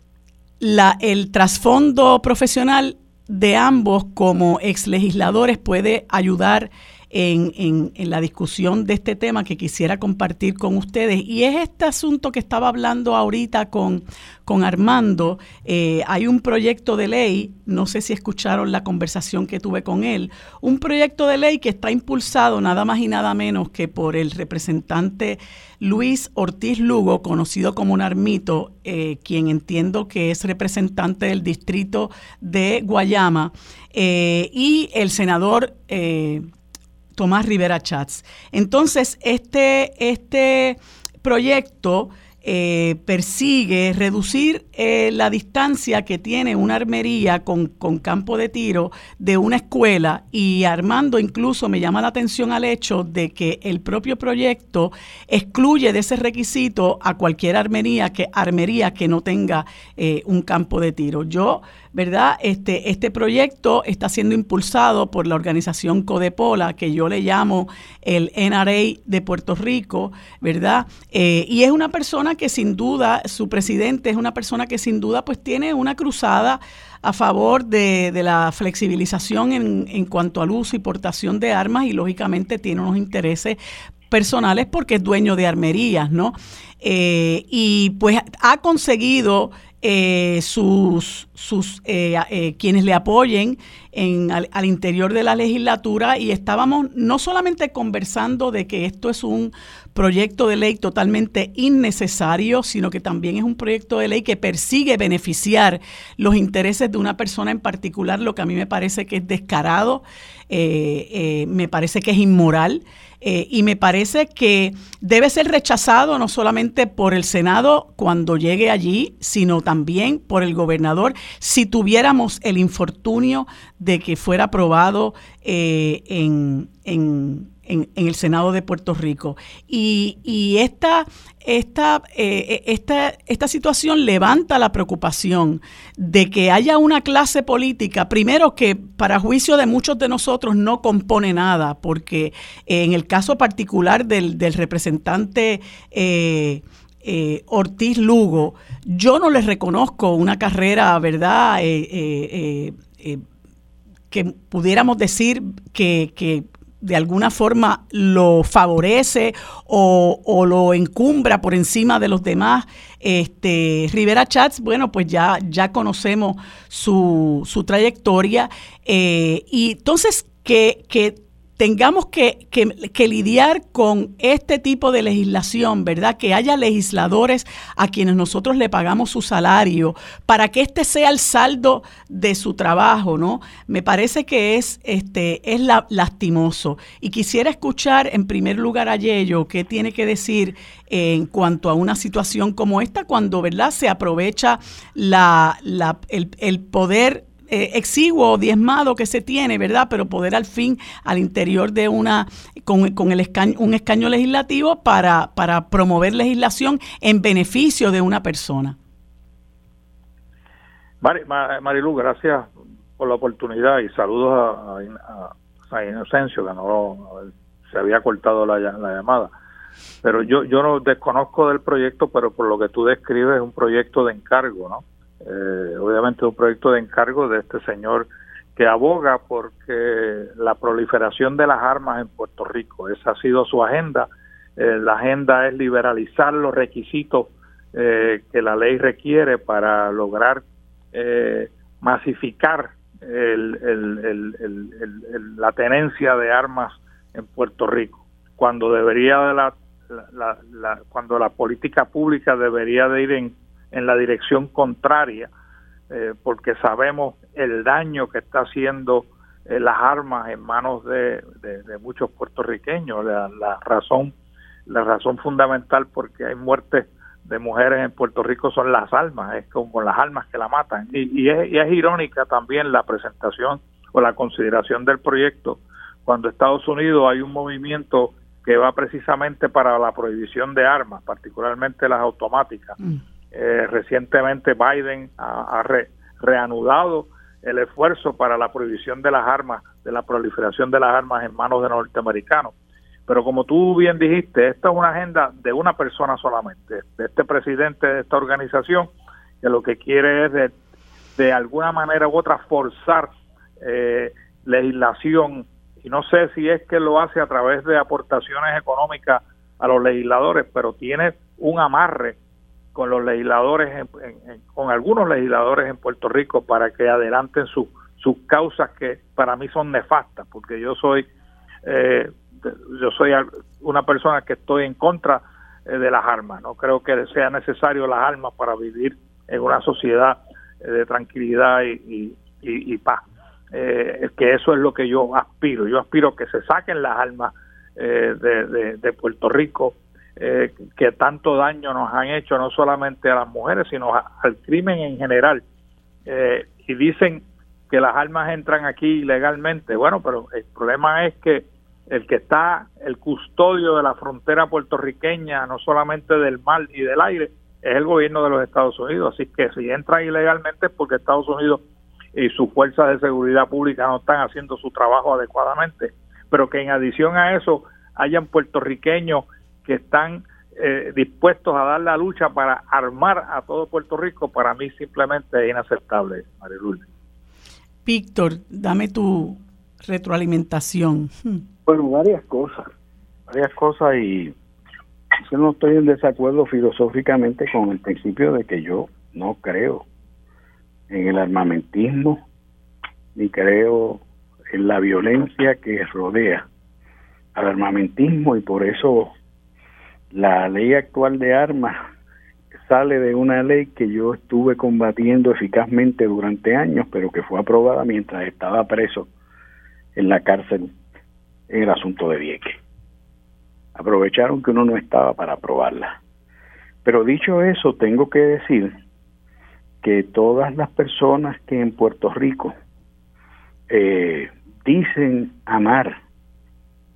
la, el trasfondo profesional de ambos como ex legisladores puede ayudar en, en, la discusión de este tema que quisiera compartir con ustedes. Y es este asunto que estaba hablando ahorita con, con Armando. Eh, hay un proyecto de ley, no sé si escucharon la conversación que tuve con él, un proyecto de ley que está impulsado nada más y nada menos que por el representante Luis Ortiz Lugo, conocido como Narmito, eh, quien entiendo que es representante del distrito de Guayama, eh, y el senador eh, Tomás Rivera Chats. Entonces, este, este proyecto eh, persigue reducir eh, la distancia que tiene una armería con, con, campo de tiro de una escuela y Armando incluso me llama la atención al hecho de que el propio proyecto excluye de ese requisito a cualquier armería que, armería que no tenga eh, un campo de tiro. Yo ¿verdad? Este, este proyecto está siendo impulsado por la organización Codepola, que yo le llamo el NRA de Puerto Rico, ¿verdad? Eh, y es una persona que sin duda, su presidente es una persona que sin duda pues tiene una cruzada a favor de, la flexibilización en, en cuanto al uso y portación de armas y lógicamente tiene unos intereses personales porque es dueño de armerías, ¿no? Eh, y pues ha conseguido eh, sus, sus eh, eh, quienes le apoyen en, al, interior de la legislatura y estábamos no solamente conversando de que esto es un proyecto de ley totalmente innecesario, sino que también es un proyecto de ley que persigue beneficiar los intereses de una persona en particular, lo que a mí me parece que es descarado, me parece que es inmoral. Eh, y me parece que debe ser rechazado no solamente por el Senado cuando llegue allí, sino también por el gobernador. Si tuviéramos el infortunio de que fuera aprobado eh, en, en en, el Senado de Puerto Rico. Y, y esta, esta, eh, esta, esta situación levanta la preocupación de que haya una clase política, primero que para juicio de muchos de nosotros no compone nada, porque en el caso particular del, del representante eh, eh, Ortiz Lugo, yo no le reconozco una carrera, ¿verdad? que pudiéramos decir que, que de alguna forma lo favorece o, lo encumbra por encima de los demás. Este, Rivera Chats, bueno, pues ya, ya conocemos su, su trayectoria. Eh, y entonces, que, que tengamos que, lidiar con este tipo de legislación, ¿verdad? Que haya legisladores a quienes nosotros le pagamos su salario para que este sea el saldo de su trabajo, ¿no? Me parece que es, este, es lastimoso. Y quisiera escuchar en primer lugar a Yello qué tiene que decir en cuanto a una situación como esta, cuando, ¿verdad? Se aprovecha la, el, el poder eh, exiguo o diezmado que se tiene, ¿verdad? Pero poder al fin, al interior de una, con, con el un escaño legislativo para, para promover legislación en beneficio de una persona. Marilu, gracias por la oportunidad y saludos a, a, Inocencio, que no se había cortado la, la llamada. Pero yo, yo no desconozco del proyecto, pero por lo que tú describes es un proyecto de encargo, ¿no? Eh, obviamente un proyecto de encargo de este señor que aboga porque la proliferación de las armas en Puerto Rico, esa ha sido su agenda. Eh, la agenda es liberalizar los requisitos eh, que la ley requiere para lograr eh, masificar la tenencia de armas en Puerto Rico, cuando debería de la, cuando la política pública debería de ir en en la dirección contraria, eh, porque sabemos el daño que está haciendo eh, las armas en manos de, muchos puertorriqueños. La, la, razón, la razón fundamental porque hay muertes de mujeres en Puerto Rico son las armas, es como las armas que la matan. Y, es, y es irónica también la presentación o la consideración del proyecto cuando Estados Unidos hay un movimiento que va precisamente para la prohibición de armas, particularmente las automáticas. Mm. Eh, recientemente Biden ha, reanudado el esfuerzo para la prohibición de las armas, de la proliferación de las armas en manos de norteamericanos. Pero como tú bien dijiste, esta es una agenda de una persona solamente, de este presidente de esta organización, que lo que quiere es de, alguna manera u otra forzar eh, legislación y no sé si es que lo hace a través de aportaciones económicas a los legisladores, pero tiene un amarre con los legisladores, con algunos legisladores en Puerto Rico para que adelanten sus causas que para mí son nefastas, porque yo soy eh, yo soy una persona que estoy en contra eh, de las armas. No creo que sea necesario las armas para vivir en una sociedad eh, de tranquilidad y, y, paz. Eh, que eso es lo que yo aspiro. Yo aspiro que se saquen las armas de, de, Puerto Rico, que tanto daño nos han hecho no solamente a las mujeres, sino al crimen en general. y dicen que las armas entran aquí ilegalmente. Bueno, pero el problema es que el que está el custodio de la frontera puertorriqueña, no solamente del mar y del aire, es el gobierno de los Estados Unidos. Así que si entran ilegalmente es porque Estados Unidos y sus fuerzas de seguridad pública no están haciendo su trabajo adecuadamente. Pero que en adición a eso hayan puertorriqueños que están eh, dispuestos a dar la lucha para armar a todo Puerto Rico, para mí simplemente es inaceptable, Mariluz. Víctor, dame tu retroalimentación. Bueno, varias cosas, varias cosas y yo no estoy en desacuerdo filosóficamente con el principio de que yo no creo en el armamentismo ni creo en la violencia que rodea al armamentismo y por eso la ley actual de armas sale de una ley que yo estuve combatiendo eficazmente durante años, pero que fue aprobada mientras estaba preso en la cárcel en el asunto de Vieques. Aprovecharon que uno no estaba para aprobarla. Pero dicho eso, tengo que decir que todas las personas que en Puerto Rico eh, dicen amar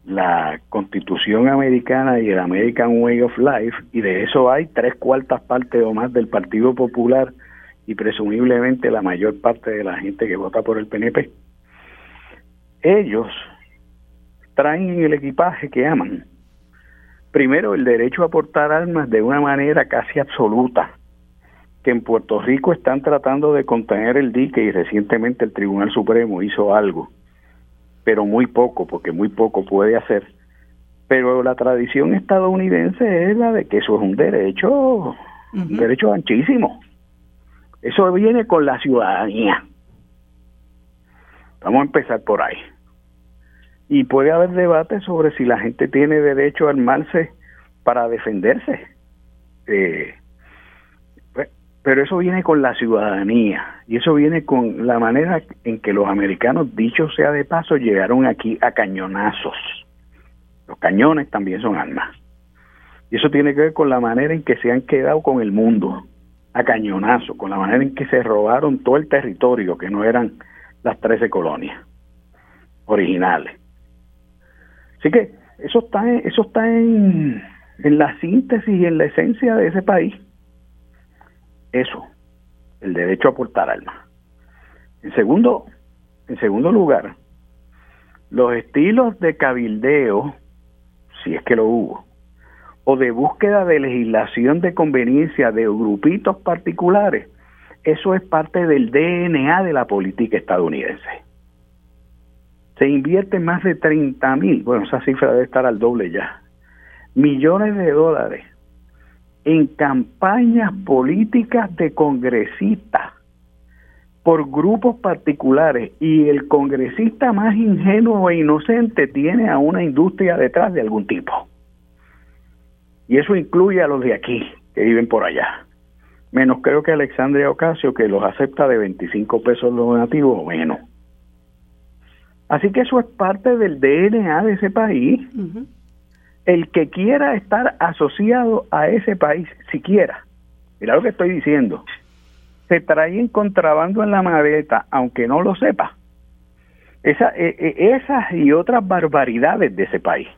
la constitución americana y el American Way of Life, y de eso hay tres cuartas partes o más del Partido Popular y presumiblemente la mayor parte de la gente que vota por el PNP, ellos traen en el equipaje que aman. Primero, el derecho a portar armas de una manera casi absoluta, que en Puerto Rico están tratando de contener el dique y recientemente el Tribunal Supremo hizo algo, pero muy poco, porque muy poco puede hacer. Pero la tradición estadounidense es la de que eso es un derecho, un derecho anchísimo. Eso viene con la ciudadanía. Vamos a empezar por ahí y puede haber debate sobre si la gente tiene derecho a armarse para defenderse. Eh, pero eso viene con la ciudadanía y eso viene con la manera en que los americanos, dicho sea de paso, llegaron aquí a cañonazos. Los cañones también son armas. Y eso tiene que ver con la manera en que se han quedado con el mundo, a cañonazo, con la manera en que se robaron todo el territorio, que no eran las 13 colonias originales. Así que eso está, eso está en, en la síntesis y en la esencia de ese país. Eso, el derecho a portar armas. En segundo, en segundo lugar, los estilos de cabildeo, si es que lo hubo, o de búsqueda de legislación de conveniencia de grupitos particulares, eso es parte del DNA de la política estadounidense se invierte más de 30 mil, bueno, esa cifra debe estar al doble ya, millones de dólares en campañas políticas de congresistas por grupos particulares y el congresista más ingenuo e inocente tiene a una industria detrás de algún tipo. Y eso incluye a los de aquí, que viven por allá. Menos creo que Alexandria Ocasio, que los acepta de 25 pesos los donativos o menos. Así que eso es parte del DNA de ese país. El que quiera estar asociado a ese país, siquiera, mira lo que estoy diciendo, se trae contrabando en la maleta, aunque no lo sepa. Esa, e, e, esas y otras barbaridades de ese país.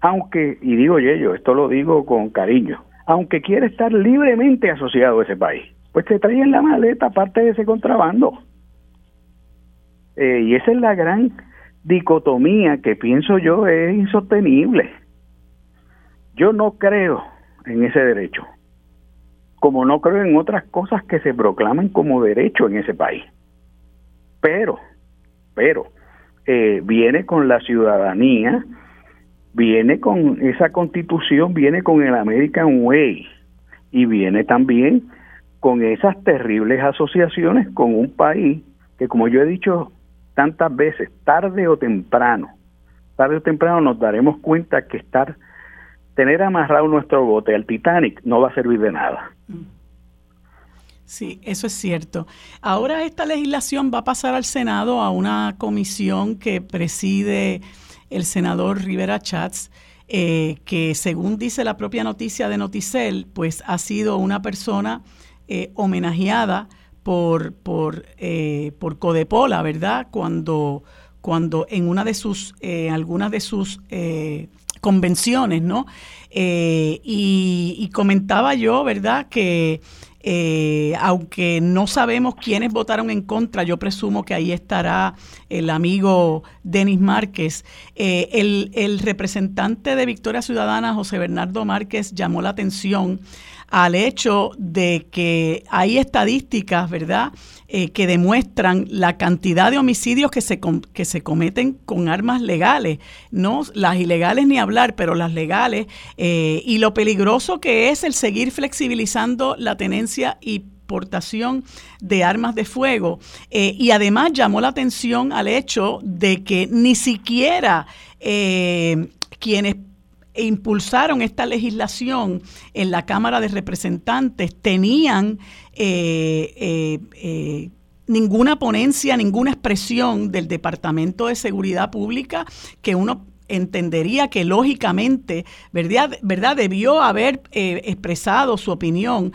Aunque, y digo yo, esto lo digo con cariño, aunque quiera estar libremente asociado a ese país, pues se trae en la maleta parte de ese contrabando. Eh, y esa es la gran dicotomía que pienso yo es insostenible. Yo no creo en ese derecho, como no creo en otras cosas que se proclaman como derecho en ese país. Pero, pero, eh, viene con la ciudadanía, viene con esa constitución, viene con el American Way y viene también con esas terribles asociaciones con un país que, como yo he dicho tantas veces, tarde o temprano, tarde o temprano nos daremos cuenta que estar, tener amarrado nuestro bote al Titanic no va a servir de nada. Sí, eso es cierto. Ahora esta legislación va a pasar al Senado a una comisión que preside el senador Rivera Chats, eh, que según dice la propia noticia de Noticel, pues ha sido una persona eh, homenajeada por, por, eh, por Codepola, ¿verdad? Cuando, cuando en una de sus, algunas de sus convenciones, ¿no? Y, y, comentaba yo, ¿verdad? Que eh, aunque no sabemos quiénes votaron en contra, yo presumo que ahí estará el amigo Denis Márquez. Eh, el, el representante de Victoria Ciudadana, José Bernardo Márquez, llamó la atención al hecho de que hay estadísticas, ¿verdad?, eh, que demuestran la cantidad de homicidios que se, que se cometen con armas legales, no las ilegales ni hablar, pero las legales, eh, y lo peligroso que es el seguir flexibilizando la tenencia y portación de armas de fuego. Eh, y además llamó la atención al hecho de que ni siquiera quienes impulsaron esta legislación en la Cámara de Representantes tenían eh, eh, eh, ninguna ponencia, ninguna expresión del Departamento de Seguridad Pública que uno entendería que lógicamente, ¿verdad? ¿verdad? Debió haber expresado su opinión,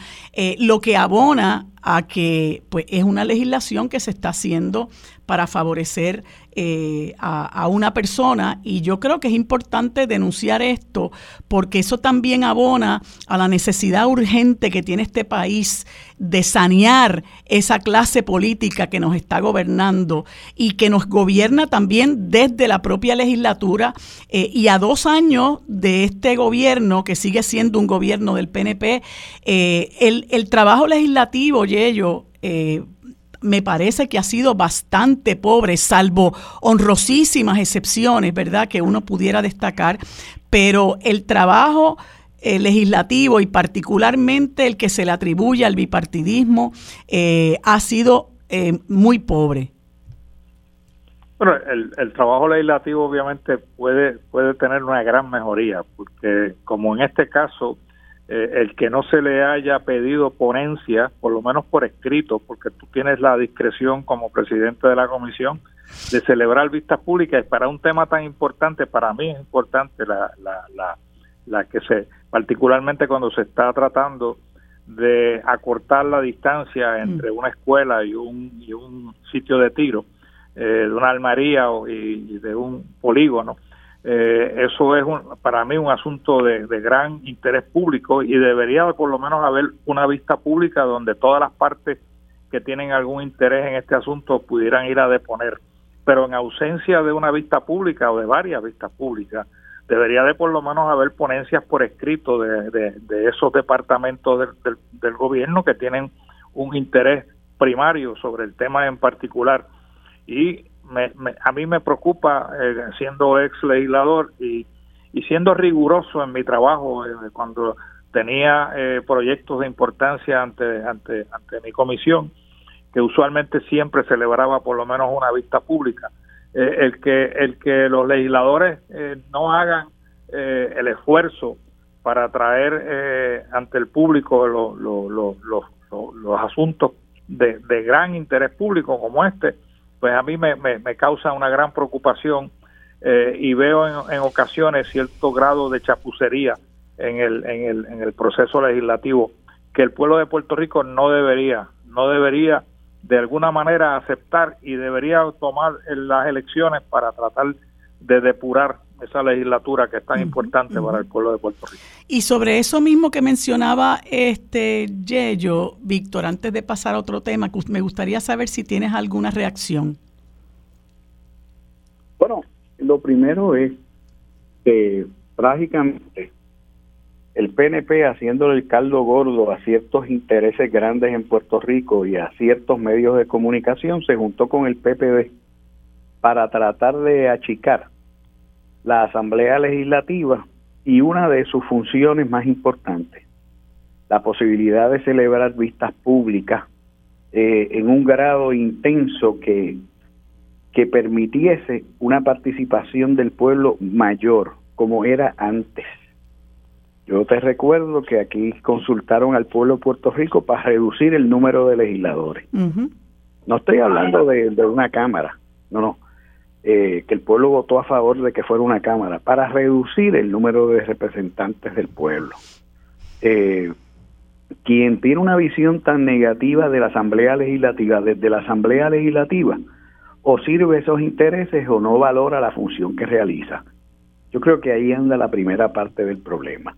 lo que abona a que pues, es una legislación que se está haciendo para favorecer eh, a, una persona y yo creo que es importante denunciar esto porque eso también abona a la necesidad urgente que tiene este país de sanear esa clase política que nos está gobernando y que nos gobierna también desde la propia legislatura eh, y a dos años de este gobierno que sigue siendo un gobierno del PNP, eh, el, el, trabajo legislativo, Yello, eh, me parece que ha sido bastante pobre, salvo honrosísimas excepciones, ¿verdad?, que uno pudiera destacar, pero el trabajo eh, legislativo y particularmente el que se le atribuye al bipartidismo eh, ha sido eh, muy pobre. Bueno, el, el, trabajo legislativo obviamente puede, puede tener una gran mejoría, porque como en este caso eh, el que no se le haya pedido ponencia, por lo menos por escrito, porque tú tienes la discreción como presidente de la comisión de celebrar vistas públicas para un tema tan importante, para mí es importante la, la, la, la que se, particularmente cuando se está tratando de acortar la distancia mm. entre una escuela y un, y un sitio de tiro, eh, de una almaría o, y de un polígono, eh, eso es para mí un asunto de, gran interés público y debería por lo menos haber una vista pública donde todas las partes que tienen algún interés en este asunto pudieran ir a deponer. Pero en ausencia de una vista pública o de varias vistas públicas, debería de por lo menos haber ponencias por escrito de, esos departamentos del, del gobierno que tienen un interés primario sobre el tema en particular. Y a mí me preocupa, eh, siendo ex legislador y, y, siendo riguroso en mi trabajo, eh, cuando tenía eh, proyectos de importancia ante, ante, ante mi comisión, que usualmente siempre celebraba por lo menos una vista pública, el, que, el que los legisladores no hagan el esfuerzo para traer ante el público los asuntos de, de gran interés público como este, pues a mí me, me, causa una gran preocupación eh, y veo en, ocasiones cierto grado de chapucería en el, en, el, en el proceso legislativo que el pueblo de Puerto Rico no debería, no debería de alguna manera aceptar y debería tomar las elecciones para tratar de depurar esa legislatura que es tan importante para el pueblo de Puerto Rico. Y sobre eso mismo que mencionaba este Yello, Víctor, antes de pasar a otro tema, me gustaría saber si tienes alguna reacción. Bueno, lo primero es que prácticamente el PNP haciéndole el caldo gordo a ciertos intereses grandes en Puerto Rico y a ciertos medios de comunicación se juntó con el PPD para tratar de achicar la Asamblea Legislativa y una de sus funciones más importantes, la posibilidad de celebrar vistas públicas eh, en un grado intenso que, que permitiese una participación del pueblo mayor, como era antes. Yo te recuerdo que aquí consultaron al pueblo de Puerto Rico para reducir el número de legisladores. No estoy hablando de, una Cámara, no, no. Eh, que el pueblo votó a favor de que fuera una Cámara para reducir el número de representantes del pueblo. Eh, quien tiene una visión tan negativa de la Asamblea Legislativa, desde la Asamblea Legislativa, o sirve esos intereses o no valora la función que realiza. Yo creo que ahí anda la primera parte del problema.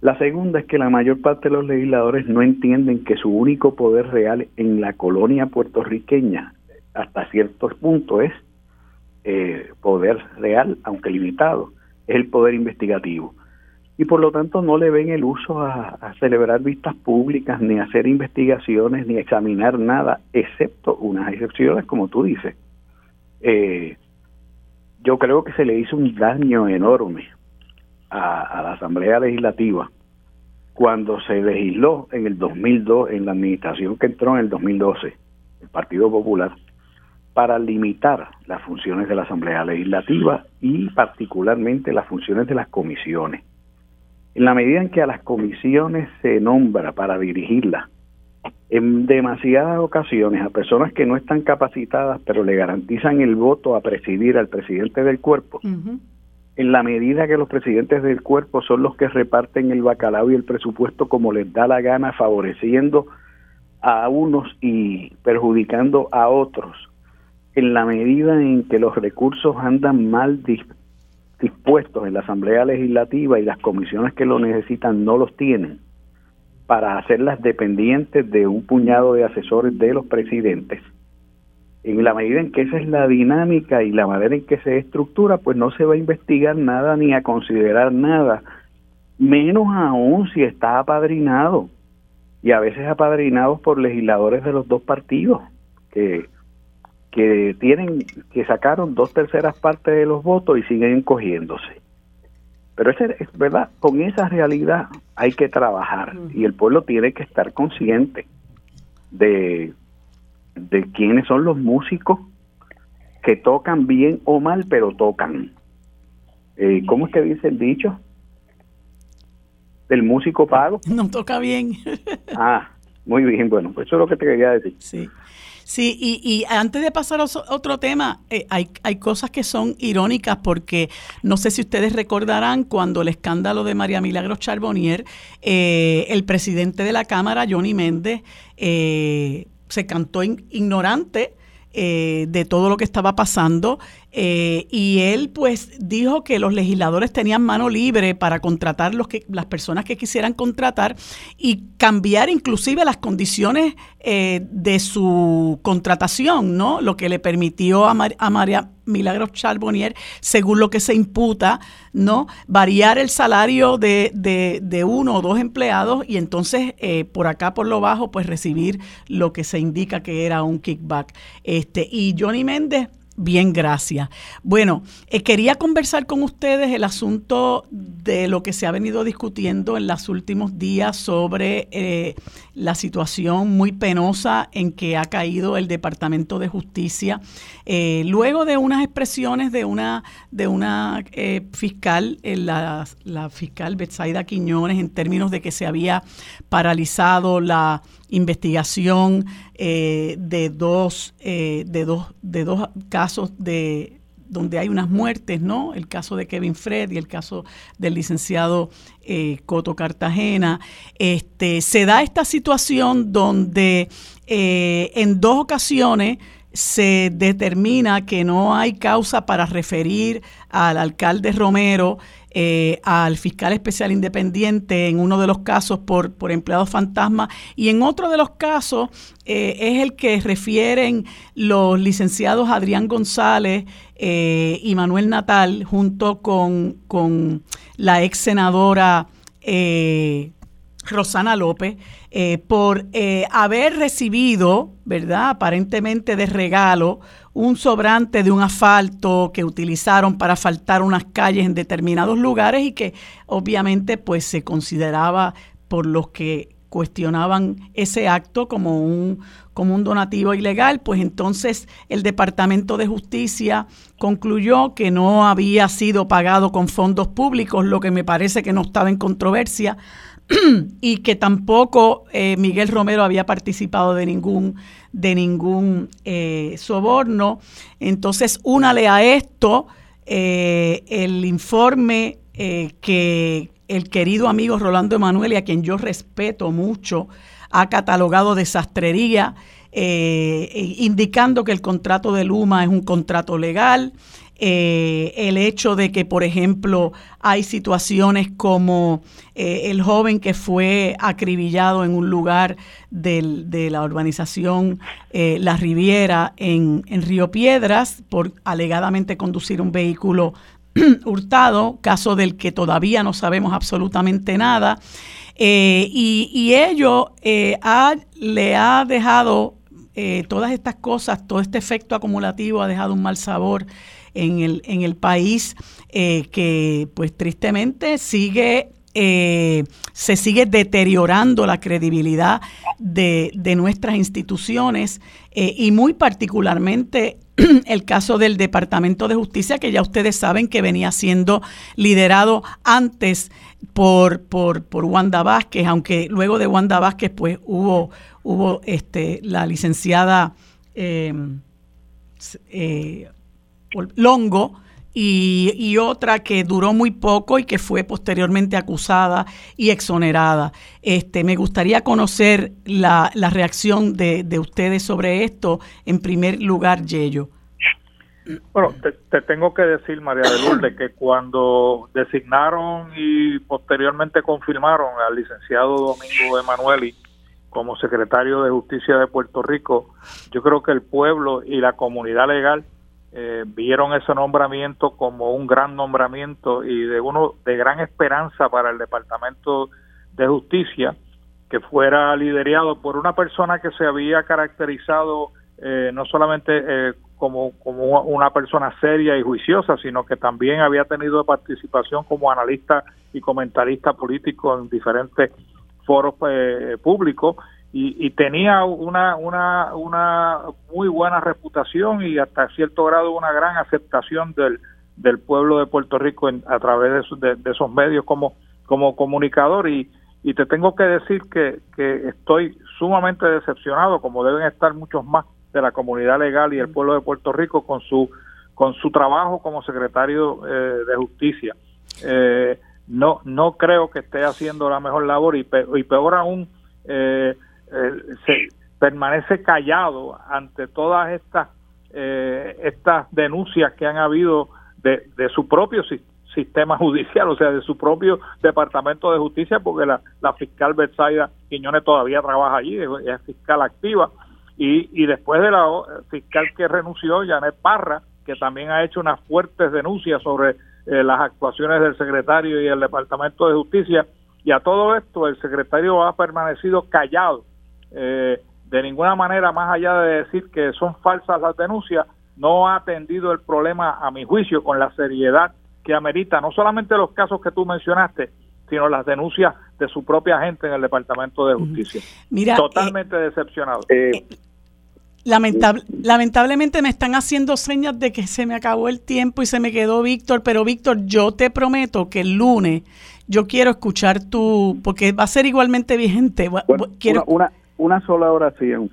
La segunda es que la mayor parte de los legisladores no entienden que su único poder real en la colonia puertorriqueña, hasta cierto punto, es eh, poder real, aunque limitado, es el poder investigativo. Y por lo tanto no le ven el uso a, celebrar vistas públicas, ni hacer investigaciones, ni examinar nada, excepto unas excepciones, como tú dices. Eh, yo creo que se le hizo un daño enorme a, la Asamblea Legislativa cuando se legisló en el 2002, en la administración que entró en el 2012, el Partido Popular, para limitar las funciones de la Asamblea Legislativa y particularmente las funciones de las comisiones. En la medida en que a las comisiones se nombra para dirigirlas, en demasiadas ocasiones a personas que no están capacitadas pero le garantizan el voto a presidir al presidente del cuerpo, en la medida que los presidentes del cuerpo son los que reparten el bacalao y el presupuesto como les da la gana, favoreciendo a unos y perjudicando a otros, en la medida en que los recursos andan mal dispuestos en la Asamblea Legislativa y las comisiones que lo necesitan no los tienen, para hacerlas dependientes de un puñado de asesores de los presidentes, en la medida en que esa es la dinámica y la manera en que se estructura, pues no se va a investigar nada ni a considerar nada, menos aún si está apadrinado y a veces apadrinados por legisladores de los dos partidos que que tienen que sacaron dos terceras partes de los votos y siguen cogiéndose. Pero ese, es verdad, con esa realidad hay que trabajar y el pueblo tiene que estar consciente de de quiénes son los músicos que tocan bien o mal, pero tocan. Eh, ¿Cómo es que dice el dicho? Del músico pago. No toca bien. ah, muy bien, bueno, pues eso es lo que te quería decir. Sí. Sí, y, y, antes de pasar a otro tema, eh, hay, hay cosas que son irónicas porque no sé si ustedes recordarán cuando el escándalo de María Milagros Charbonnier, eh, el presidente de la Cámara, Johnny Méndez, eh, se cantó ignorante eh, de todo lo que estaba pasando eh, y él pues dijo que los legisladores tenían mano libre para contratar los que, las personas que quisieran contratar y cambiar inclusive las condiciones eh, de su contratación, ¿no? Lo que le permitió a, a María Milagros Charbonnier, según lo que se imputa, ¿no? Variar el salario de, de, uno o dos empleados y entonces eh, por acá por lo bajo pues recibir lo que se indica que era un kickback. Este, y Johnny Méndez Bien, gracias. Bueno, eh, quería conversar con ustedes el asunto de lo que se ha venido discutiendo en los últimos días sobre eh, la situación muy penosa en que ha caído el Departamento de Justicia, eh, luego de unas expresiones de una, de una fiscal, la, la fiscal Betsaida Quiñones, en términos de que se había paralizado la investigación eh, de, dos, eh, de, dos, de dos casos de donde hay unas muertes, ¿no? El caso de Kevin Fred y el caso del licenciado eh, Coto Cartagena. Este, se da esta situación donde en dos ocasiones se determina que no hay causa para referir al alcalde Romero eh, al fiscal especial independiente en uno de los casos por, por empleados fantasma y en otro de los casos eh, es el que refieren los licenciados Adrián González eh, y Manuel Natal junto con, con la ex senadora Rosana López, por haber recibido, ¿verdad? Aparentemente de regalo, un sobrante de un asfalto que utilizaron para asfaltar unas calles en determinados lugares y que obviamente pues se consideraba por los que cuestionaban ese acto como un, como un donativo ilegal, pues entonces el Departamento de Justicia concluyó que no había sido pagado con fondos públicos, lo que me parece que no estaba en controversia, y que tampoco eh, Miguel Romero había participado de ningún, de ningún eh, soborno. Entonces, únale a esto eh, el informe que el querido amigo Rolando Emanuel, a quien yo respeto mucho, ha catalogado de sastrería, indicando que el contrato de Luma es un contrato legal. Eh, el hecho de que, por ejemplo, hay situaciones como eh, el joven que fue acribillado en un lugar de la urbanización eh, La Riviera en, Río Piedras por alegadamente conducir un vehículo hurtado, caso del que todavía no sabemos absolutamente nada. y, ello le ha dejado todas estas cosas, todo este efecto acumulativo ha dejado un mal sabor en el, en el país eh, que pues tristemente sigue eh, se sigue deteriorando la credibilidad de, de nuestras instituciones eh, y muy particularmente el caso del Departamento de Justicia, que ya ustedes saben que venía siendo liderado antes por, por, por Wanda Vázquez, aunque luego de Wanda Vázquez pues hubo, hubo este, la licenciada eh, Longo, y, otra que duró muy poco y que fue posteriormente acusada y exonerada. Este, me gustaría conocer la, reacción de, ustedes sobre esto. En primer lugar, Yello. Bueno, te, tengo que decir, María de Lourdes, que cuando designaron y posteriormente confirmaron al licenciado Domingo Emanueli como secretario de Justicia de Puerto Rico, yo creo que el pueblo y la comunidad legal eh, vieron ese nombramiento como un gran nombramiento y de uno de gran esperanza para el Departamento de Justicia que fuera liderado por una persona que se había caracterizado eh, no solamente eh, como, como una persona seria y juiciosa, sino que también había tenido participación como analista y comentarista político en diferentes foros públicos y, tenía una, una, una muy buena reputación y hasta cierto grado una gran aceptación del, del pueblo de Puerto Rico a través de, esos medios como, como comunicador. Y, y te tengo que decir que, que estoy sumamente decepcionado como deben estar muchos más de la comunidad legal y el pueblo de Puerto Rico con su con su trabajo como secretario eh, de justicia. Eh, no no creo que esté haciendo la mejor labor y, y peor aún eh, eh, se permanece callado ante todas estas eh, estas denuncias que han habido de, su propio sistema judicial, o sea, de su propio departamento de justicia, porque la, la fiscal Betsaida Quiñones todavía trabaja allí, es fiscal activa, y, y después de la fiscal que renunció, Janet Parra, que también ha hecho unas fuertes denuncias sobre eh, las actuaciones del secretario y el departamento de justicia, y a todo esto el secretario ha permanecido callado eh, de ninguna manera, más allá de decir que son falsas las denuncias, no ha atendido el problema, a mi juicio, con la seriedad que amerita no solamente los casos que tú mencionaste, sino las denuncias de su propia gente en el Departamento de Justicia. Mira, Totalmente eh, decepcionado. Eh, lamentable, lamentablemente me están haciendo señas de que se me acabó el tiempo y se me quedó Víctor, pero Víctor, yo te prometo que el lunes yo quiero escuchar tu, porque va a ser igualmente vigente. quiero, una, una sola oración.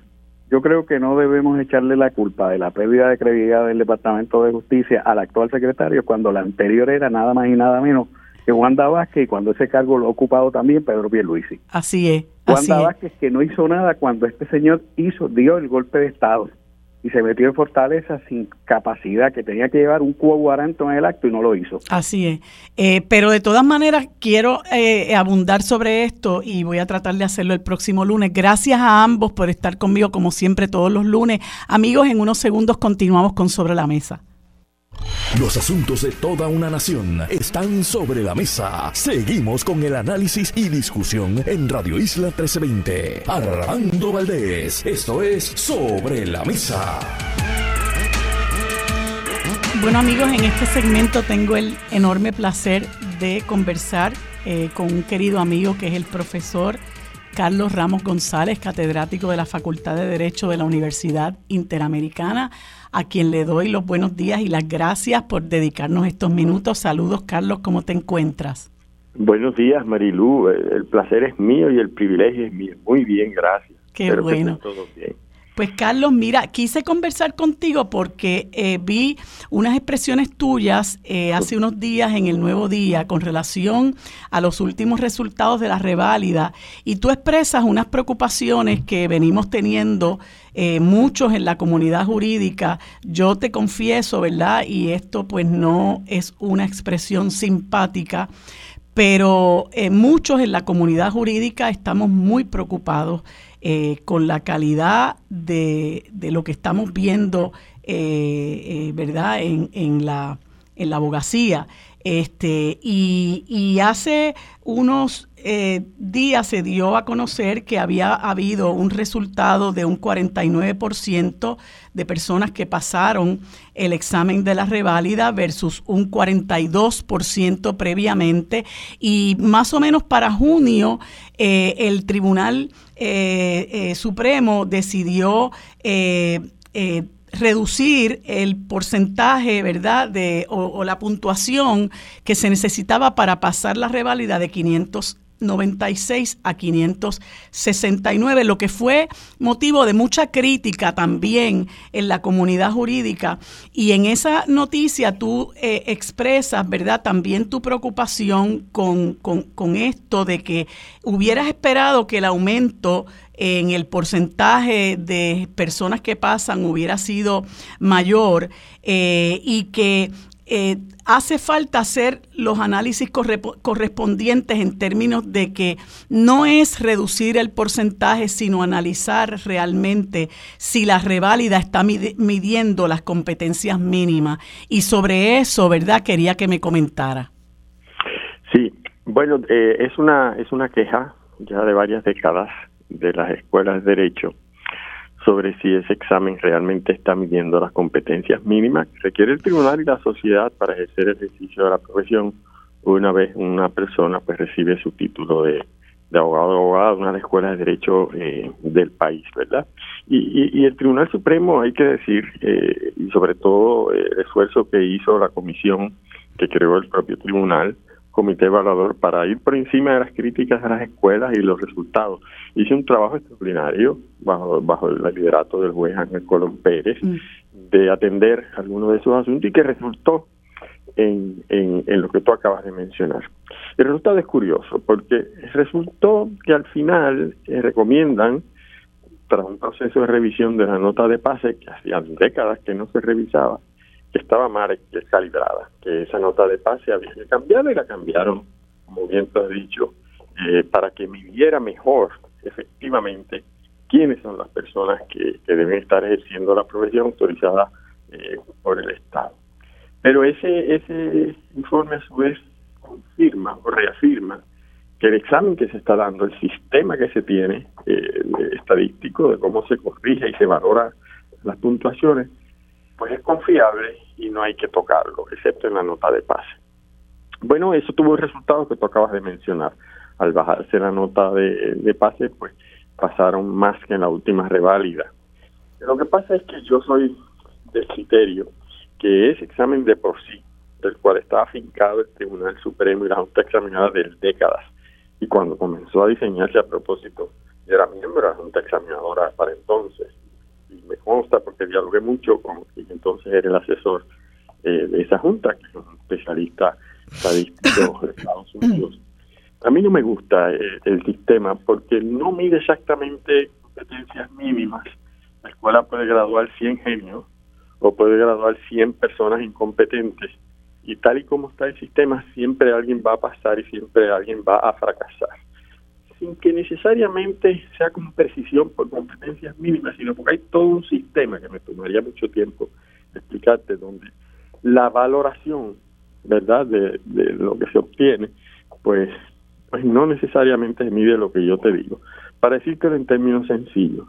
Yo creo que no debemos echarle la culpa de la pérdida de credibilidad del Departamento de Justicia al actual secretario cuando la anterior era nada más y nada menos que Wanda Vázquez y cuando ese cargo lo ha ocupado también Pedro Pierluisi. Así es. Wanda Vázquez que no hizo nada cuando este señor hizo dio el golpe de Estado y se metió en Fortaleza sin capacidad, que tenía que llevar un cubo guaranto en el acto y no lo hizo. Así es. Eh, pero de todas maneras, quiero eh, abundar sobre esto y voy a tratar de hacerlo el próximo lunes. Gracias a ambos por estar conmigo, como siempre, todos los lunes. Amigos, en unos segundos continuamos con Sobre la Mesa. Los asuntos de toda una nación están sobre la mesa. Seguimos con el análisis y discusión en Radio Isla 1320. Armando Valdés, esto es Sobre la Mesa. Bueno amigos, en este segmento tengo el enorme placer de conversar eh, con un querido amigo que es el profesor Carlos Ramos González, catedrático de la Facultad de Derecho de la Universidad Interamericana, a quien le doy los buenos días y las gracias por dedicarnos estos minutos. Saludos, Carlos, ¿cómo te encuentras? Buenos días, Marilú. El placer es mío y el privilegio es mío. Muy bien, gracias. Qué bueno. todo bien. Pues Carlos, mira, quise conversar contigo porque eh, vi unas expresiones tuyas eh, hace unos días en el Nuevo Día con relación a los últimos resultados de la reválida y tú expresas unas preocupaciones que venimos teniendo eh, muchos en la comunidad jurídica. Yo te confieso, ¿verdad? Y esto pues no es una expresión simpática pero muchos en la comunidad jurídica estamos muy preocupados eh, con la calidad de, de, lo que estamos viendo, eh, eh, ¿verdad?, en, en, la, en la abogacía. Este, y, y hace unos eh, días se dio a conocer que había habido un resultado de un 49% de personas que pasaron el examen de la reválida versus un 42% previamente. Y más o menos para junio eh, el Tribunal eh, Supremo decidió reducir el porcentaje, ¿verdad?, de, o, la puntuación que se necesitaba para pasar la reválida de 596 a 569, lo que fue motivo de mucha crítica también en la comunidad jurídica. Y en esa noticia tú eh, expresas, ¿verdad?, también tu preocupación con, con, con esto de que hubieras esperado que el aumento en el porcentaje de personas que pasan hubiera sido mayor eh, y que eh, hace falta hacer los análisis correspondientes en términos de que no es reducir el porcentaje, sino analizar realmente si la reválida está midiendo las competencias mínimas. Y sobre eso, ¿verdad? Quería que me comentara. Sí, bueno, eh, es, una, es una queja ya de varias décadas de las escuelas de derecho sobre si ese examen realmente está midiendo las competencias mínimas que requiere el tribunal y la sociedad para ejercer el ejercicio de la profesión una vez una persona pues recibe su título de, abogado o abogada de una de las escuelas de derecho eh, del país, ¿verdad? Y, y, el Tribunal Supremo, hay que decir, eh, y sobre todo eh, el esfuerzo que hizo la comisión que creó el propio tribunal, comité evaluador para ir por encima de las críticas de las escuelas y los resultados. Hice un trabajo extraordinario bajo, bajo el liderato del juez Ángel Colón Pérez mm. de atender algunos de esos asuntos y que resultó en, en, en, lo que tú acabas de mencionar. El resultado es curioso porque resultó que al final eh, recomiendan, tras un proceso de revisión de la nota de pase que hacían décadas que no se revisaba, que estaba mal calibrada, que esa nota de pase había que cambiarla y la cambiaron, como bien tú has dicho, eh, para que midiera mejor efectivamente quiénes son las personas que, deben estar ejerciendo la profesión autorizada eh, por el Estado. Pero ese, ese informe a su vez confirma o reafirma que el examen que se está dando, el sistema que se tiene eh, estadístico de cómo se corrige y se valora las puntuaciones, pues es confiable y no hay que tocarlo, excepto en la nota de pase. Bueno, eso tuvo el resultado que tú acabas de mencionar. Al bajarse la nota de, pase, pues pasaron más que en la última reválida. Lo que pasa es que yo soy del criterio que ese examen de por sí, del cual está afincado el Tribunal Supremo y la Junta Examinada de décadas, y cuando comenzó a diseñarse a propósito, yo era miembro de la Junta Examinadora para entonces, y me consta porque dialogué mucho con quien entonces era el asesor eh, de esa junta, que es un especialista estadístico de Estados Unidos. A mí no me gusta eh, el sistema porque no mide exactamente competencias mínimas. La escuela puede graduar 100 genios o puede graduar 100 personas incompetentes y tal y como está el sistema, siempre alguien va a pasar y siempre alguien va a fracasar sin que necesariamente sea con precisión por competencias mínimas, sino porque hay todo un sistema que me tomaría mucho tiempo explicarte, donde la valoración, ¿verdad?, de, lo que se obtiene, pues, pues no necesariamente mide lo que yo te digo. Para decirte en términos sencillos,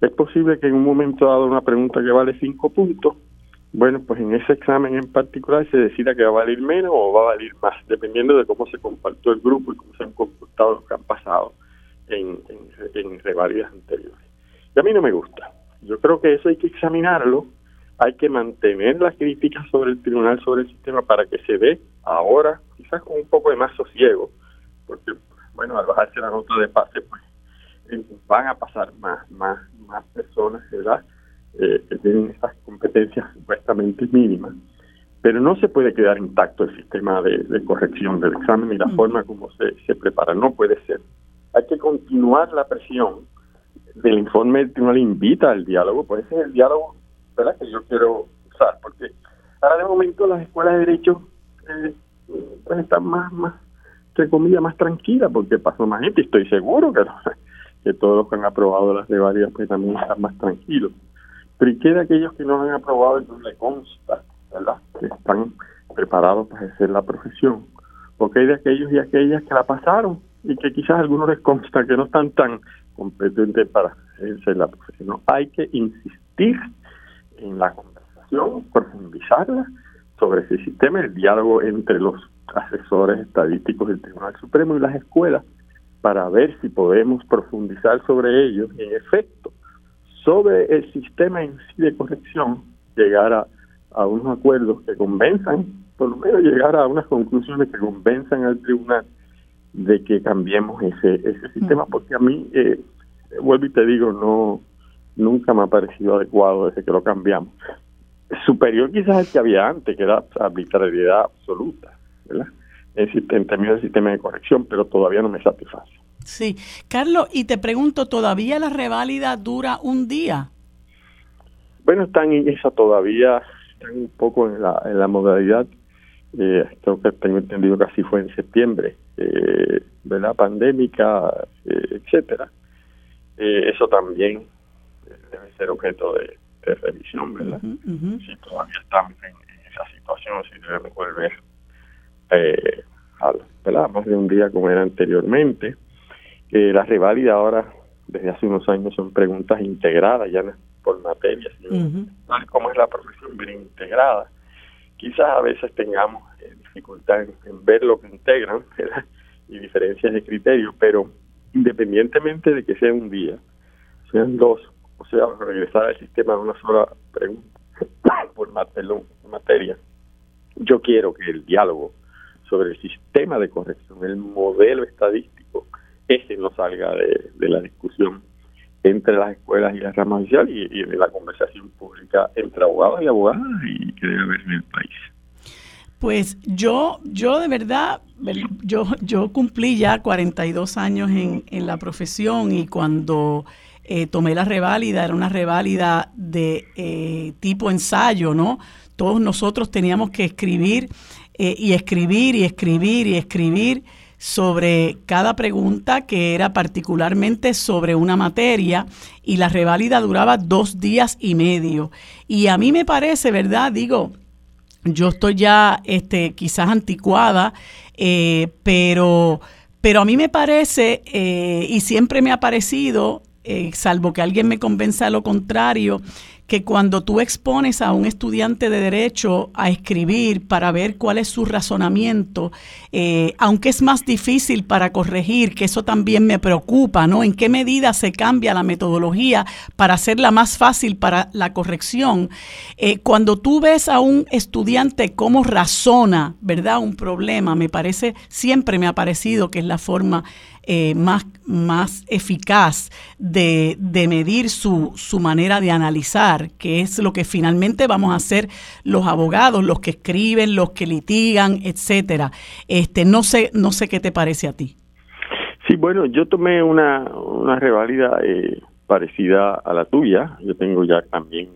es posible que en un momento dado una pregunta que vale cinco puntos, bueno, pues en ese examen en particular se decida que va a valer menos o va a valer más, dependiendo de cómo se compartió el grupo y cómo se han comportado los que han pasado en, en, en revalidas anteriores. Y a mí no me gusta. Yo creo que eso hay que examinarlo, hay que mantener las críticas sobre el tribunal, sobre el sistema, para que se dé ahora, quizás con un poco de más sosiego, porque, bueno, al bajarse la nota de pase, pues eh, van a pasar más, más, más personas, ¿verdad? Eh, que tienen esas competencias supuestamente mínimas, pero no se puede quedar intacto el sistema de, corrección del examen y la mm. forma como se, se prepara, no puede ser. Hay que continuar la presión del informe del tribunal invita al diálogo, pues ese es el diálogo ¿verdad? que yo quiero usar, porque ahora de momento las escuelas de derecho eh, pues están más, más, entre comillas, más tranquilas, porque pasó más gente, estoy seguro que, que todos los que han aprobado las de pues también están más tranquilos. Pero ¿y qué de aquellos que no han aprobado y no le consta, ¿verdad? Que están preparados para ejercer la profesión. Porque hay de aquellos y aquellas que la pasaron y que quizás a algunos les consta que no están tan competentes para ejercer la profesión. Hay que insistir en la conversación, profundizarla sobre ese sistema, el diálogo entre los asesores estadísticos del Tribunal Supremo y las escuelas para ver si podemos profundizar sobre ello en efecto sobre el sistema en sí de corrección llegar a, a unos acuerdos que convenzan, por lo menos llegar a unas conclusiones que convenzan al tribunal de que cambiemos ese ese sistema, porque a mí, eh, vuelvo y te digo, no nunca me ha parecido adecuado desde que lo cambiamos. Superior quizás al que había antes, que era arbitrariedad absoluta, ¿verdad? En, términos del sistema de corrección, pero todavía no me satisface. Sí. Carlos, y te pregunto, ¿todavía la reválida dura un día? Bueno, están en esa todavía, están un poco en la, en la modalidad, eh, creo que tengo entendido que así fue en septiembre, eh, ¿verdad? Pandémica, eh, etcétera. Eh, eso también debe ser objeto de, revisión, ¿verdad? Si todavía estamos en, esa situación, si debemos volver eh, a, más de un día como era anteriormente. Eh, las reválidas ahora, desde hace unos años, son preguntas integradas, ya no por materia, sino tal como es la profesión bien integrada. Quizás a veces tengamos eh, dificultad en, ver lo que integran y diferencias de criterio, pero independientemente de que sea un día, sean dos o sea, regresar al sistema de una sola pregunta por materia. Yo quiero que el diálogo sobre el sistema de corrección, el modelo estadístico, ese no salga de, la discusión entre las escuelas y la rama social y, y, de la conversación pública entre abogados y abogadas y que debe haber en el país. Pues yo, yo de verdad, yo, yo cumplí ya 42 años en, en la profesión y cuando eh, tomé la reválida, era una reválida de eh, tipo ensayo, ¿no? Todos nosotros teníamos que escribir eh, y escribir y escribir y escribir sobre cada pregunta que era particularmente sobre una materia y la reválida duraba dos días y medio. Y a mí me parece, ¿verdad? Digo, yo estoy ya este, quizás anticuada, pero, pero a mí me parece, y siempre me ha parecido, eh, salvo que alguien me convenza de lo contrario, que cuando tú expones a un estudiante de derecho a escribir para ver cuál es su razonamiento, eh, aunque es más difícil para corregir, que eso también me preocupa, ¿no? ¿En qué medida se cambia la metodología para hacerla más fácil para la corrección? Eh, cuando tú ves a un estudiante cómo razona, ¿verdad? Un problema, me parece, siempre me ha parecido que es la forma eh, más, más eficaz de, de medir su, su, manera de analizar, que es lo que finalmente vamos a hacer los abogados, los que escriben, los que litigan, etcétera. Este, no sé, no sé qué te parece a ti. Sí, bueno, yo tomé una, una reválida eh, parecida a la tuya. Yo tengo ya también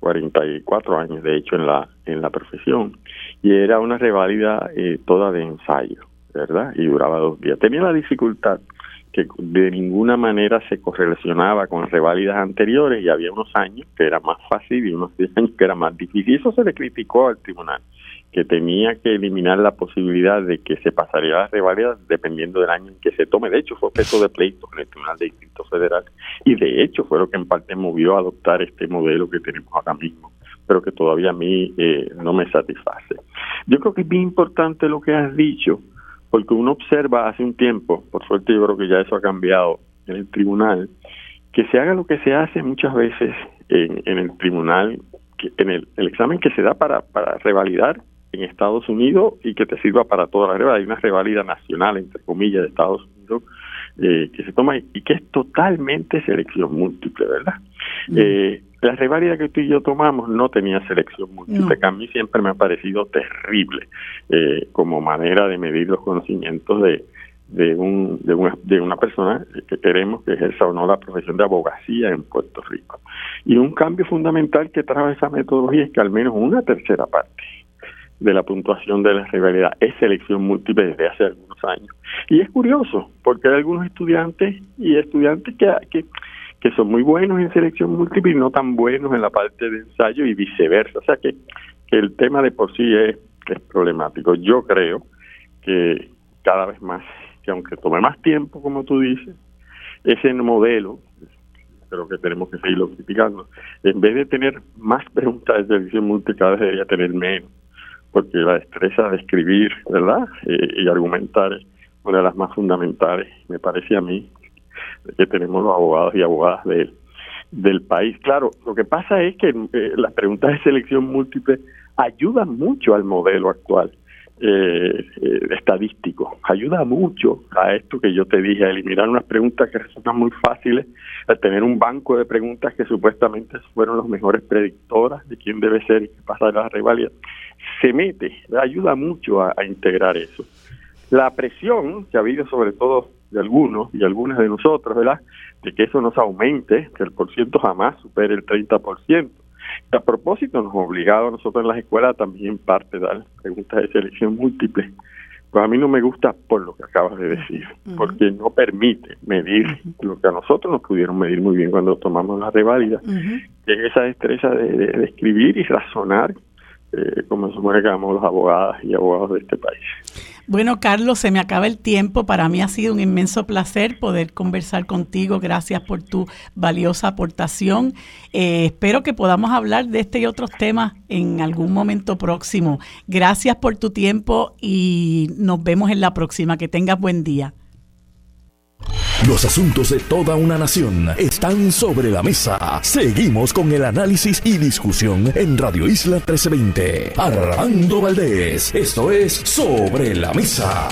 44 años, de hecho, en la en la profesión y era una reválida eh, toda de ensayo. ¿Verdad? Y duraba dos días. Tenía la dificultad que de ninguna manera se correlacionaba con reválidas anteriores y había unos años que era más fácil y unos 10 años que era más difícil. Eso se le criticó al tribunal, que tenía que eliminar la posibilidad de que se pasaría las reválidas dependiendo del año en que se tome. De hecho, fue objeto de pleito en el Tribunal de Distrito Federal y de hecho fue lo que en parte movió a adoptar este modelo que tenemos ahora mismo pero que todavía a mí eh, no me satisface. Yo creo que es bien importante lo que has dicho, porque uno observa hace un tiempo, por suerte yo creo que ya eso ha cambiado en el tribunal, que se haga lo que se hace muchas veces en, el tribunal, en el, examen que se da para, para revalidar en Estados Unidos y que te sirva para toda la revalida. Hay una revalida nacional, entre comillas, de Estados Unidos eh, que se toma y que es totalmente selección múltiple, ¿verdad? Mm. Eh, la revalida que tú y yo tomamos no tenía selección múltiple, que a mí siempre me ha parecido terrible eh, como manera de medir los conocimientos de, de, un, de, una, de una persona que queremos que ejerza o no la profesión de abogacía en Puerto Rico. Y un cambio fundamental que trae esa metodología es que al menos una tercera parte de la puntuación de la rivalidad es selección múltiple desde hace algunos años. Y es curioso, porque hay algunos estudiantes y estudiantes que, que que son muy buenos en selección múltiple y no tan buenos en la parte de ensayo y viceversa. O sea que, el tema de por sí es, problemático. Yo creo que cada vez más, que aunque tome más tiempo, como tú dices, ese modelo, creo que tenemos que seguirlo criticando, en vez de tener más preguntas de selección múltiple, cada vez debería tener menos, porque la destreza de escribir, ¿verdad? Eh, y argumentar es una de las más fundamentales, me parece a mí, que tenemos los abogados y abogadas de, del país. Claro, lo que pasa es que eh, las preguntas de selección múltiple ayudan mucho al modelo actual eh, eh, estadístico, ayuda mucho a esto que yo te dije, a eliminar unas preguntas que resultan muy fáciles, a tener un banco de preguntas que supuestamente fueron los mejores predictoras de quién debe ser y qué pasa en la rivalidad. Se mete, ayuda mucho a integrar eso. La presión que ha habido sobre todo de algunos y algunas de nosotros, ¿verdad? De que eso nos aumente, que el porciento jamás supere el 30%. A propósito, nos ha obligado a nosotros en las escuelas también parte dar preguntas de selección múltiple. Pues a mí no me gusta por lo que acabas de decir, porque no permite medir lo que a nosotros nos pudieron medir muy bien cuando tomamos la reválida, que es esa destreza de, escribir y razonar, eh, como supone que los abogadas y abogados de este país. Bueno, Carlos, se me acaba el tiempo. Para mí ha sido un inmenso placer poder conversar contigo. Gracias por tu valiosa aportación. Eh, espero que podamos hablar de este y otros temas en algún momento próximo. Gracias por tu tiempo y nos vemos en la próxima. Que tengas buen día. Los asuntos de toda una nación están sobre la mesa. Seguimos con el análisis y discusión en Radio Isla 1320. Armando Valdés, esto es Sobre la Mesa.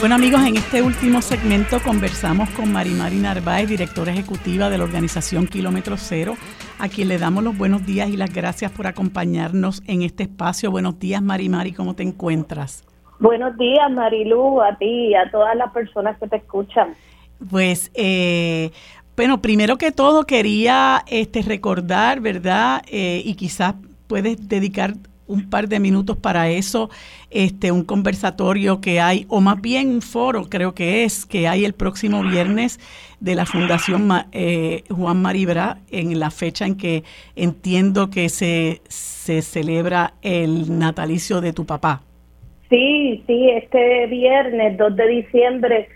Bueno amigos, en este último segmento conversamos con Marimari Narváez, directora ejecutiva de la organización Kilómetro Cero, a quien le damos los buenos días y las gracias por acompañarnos en este espacio. Buenos días Marimari, ¿cómo te encuentras? Buenos días, Marilu, a ti y a todas las personas que te escuchan. Pues, eh, bueno, primero que todo quería este, recordar, ¿verdad? Eh, y quizás puedes dedicar un par de minutos para eso, este, un conversatorio que hay, o más bien un foro, creo que es, que hay el próximo viernes de la Fundación eh, Juan Maribra, en la fecha en que entiendo que se, se celebra el natalicio de tu papá. Sí, sí, este viernes 2 de diciembre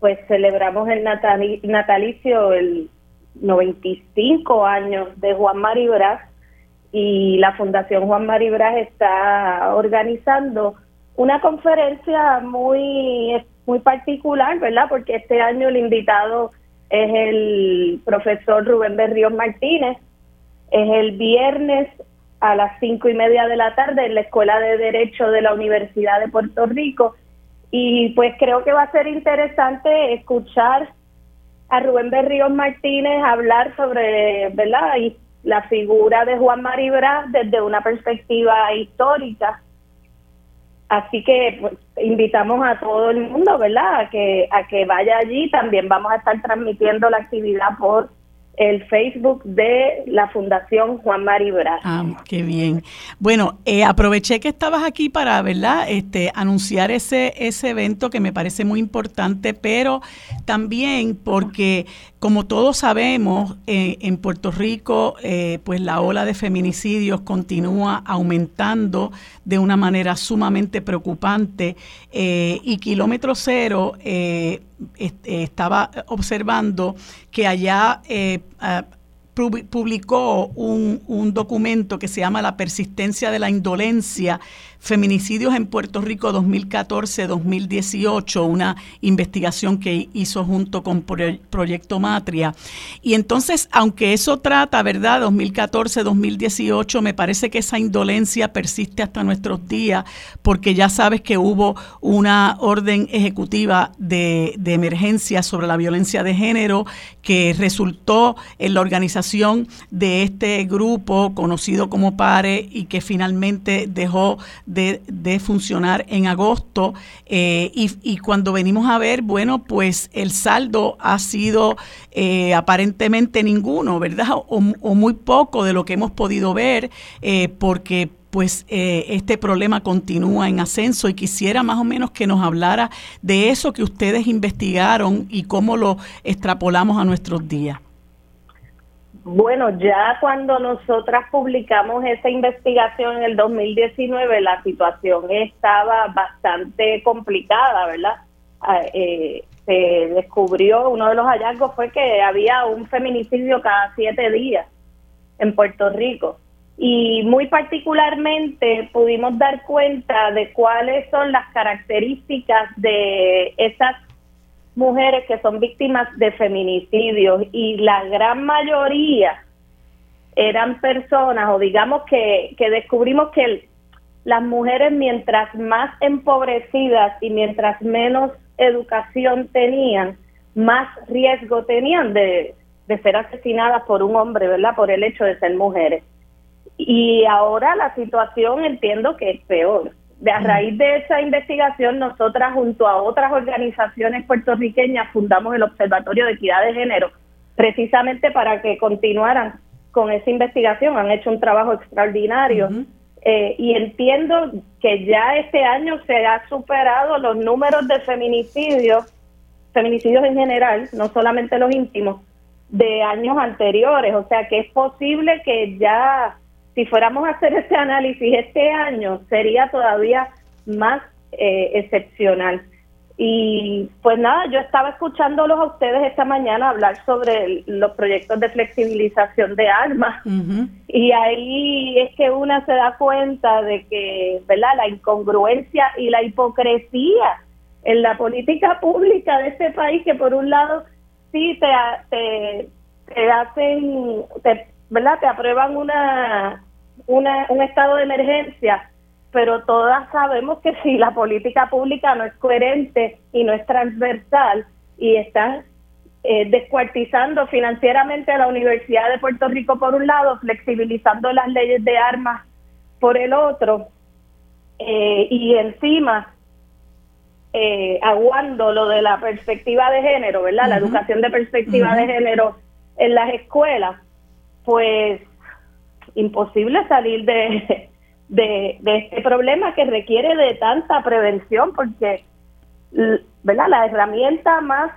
pues celebramos el natalicio, el 95 años de Juan Maribras y la Fundación Juan Maribras está organizando una conferencia muy muy particular, ¿verdad? Porque este año el invitado es el profesor Rubén Berríos Martínez. Es el viernes a las cinco y media de la tarde en la Escuela de Derecho de la Universidad de Puerto Rico. Y pues creo que va a ser interesante escuchar a Rubén Berríos Martínez hablar sobre ¿verdad? Y la figura de Juan Maribra desde una perspectiva histórica. Así que pues, invitamos a todo el mundo, ¿verdad? A que, a que vaya allí. También vamos a estar transmitiendo la actividad por el Facebook de la Fundación Juan Mari Brás. Ah, qué bien. Bueno, eh, aproveché que estabas aquí para, ¿verdad? Este, anunciar ese, ese evento que me parece muy importante, pero también porque, como todos sabemos, eh, en Puerto Rico, eh, pues la ola de feminicidios continúa aumentando de una manera sumamente preocupante y Kilómetro Cero estaba observando que allá eh, publicó un, documento que se llama La persistencia de la indolencia Feminicidios en Puerto Rico 2014-2018, una investigación que hizo junto con Proyecto Matria. Y entonces, aunque eso trata, ¿verdad? 2014-2018, me parece que esa indolencia persiste hasta nuestros días, porque ya sabes que hubo una orden ejecutiva de, de emergencia sobre la violencia de género que resultó en la organización de este grupo conocido como PARE y que finalmente dejó de, funcionar en agosto eh, y, cuando venimos a ver, bueno, pues el saldo ha sido eh, aparentemente ninguno, ¿verdad? O, muy poco de lo que hemos podido ver eh, porque pues este problema continúa en ascenso y quisiera más o menos que nos hablara de eso que ustedes investigaron y cómo lo extrapolamos a nuestros días. Bueno, ya cuando nosotras publicamos esa investigación en el 2019, la situación estaba bastante complicada, ¿verdad? Ah, eh, se descubrió, uno de los hallazgos fue que había un feminicidio cada siete días en Puerto Rico. Y muy particularmente pudimos dar cuenta de cuáles son las características de esas mujeres que son víctimas de feminicidios y la gran mayoría eran personas o digamos que, que descubrimos que las mujeres mientras más empobrecidas y mientras menos educación tenían, más riesgo tenían de, de ser asesinadas por un hombre, ¿verdad? Por el hecho de ser mujeres. Y ahora la situación entiendo que es peor de a raíz de esa investigación, nosotras junto a otras organizaciones puertorriqueñas fundamos el Observatorio de Equidad de Género, precisamente para que continuaran con esa investigación. Han hecho un trabajo extraordinario. Eh, y entiendo que ya este año se ha superado los números de feminicidios, feminicidios en general, no solamente los íntimos, de años anteriores. O sea que es posible que ya si fuéramos a hacer ese análisis este año, sería todavía más eh, excepcional. Y pues nada, yo estaba escuchándolos a ustedes esta mañana hablar sobre los proyectos de flexibilización de armas y ahí es que una se da cuenta de que, ¿verdad? La incongruencia y la hipocresía en la política pública de este país que por un lado sí te, te, te hacen, te, ¿verdad? Te aprueban una, una, un estado de emergencia, pero todas sabemos que si la política pública no es coherente y no es transversal y están eh, descuartizando financieramente a la Universidad de Puerto Rico por un lado, flexibilizando las leyes de armas por el otro, eh, y encima eh, aguando lo de la perspectiva de género, ¿verdad? La educación de perspectiva de género en las escuelas, pues imposible salir de, de, este problema que requiere de tanta prevención porque ¿verdad? la herramienta más,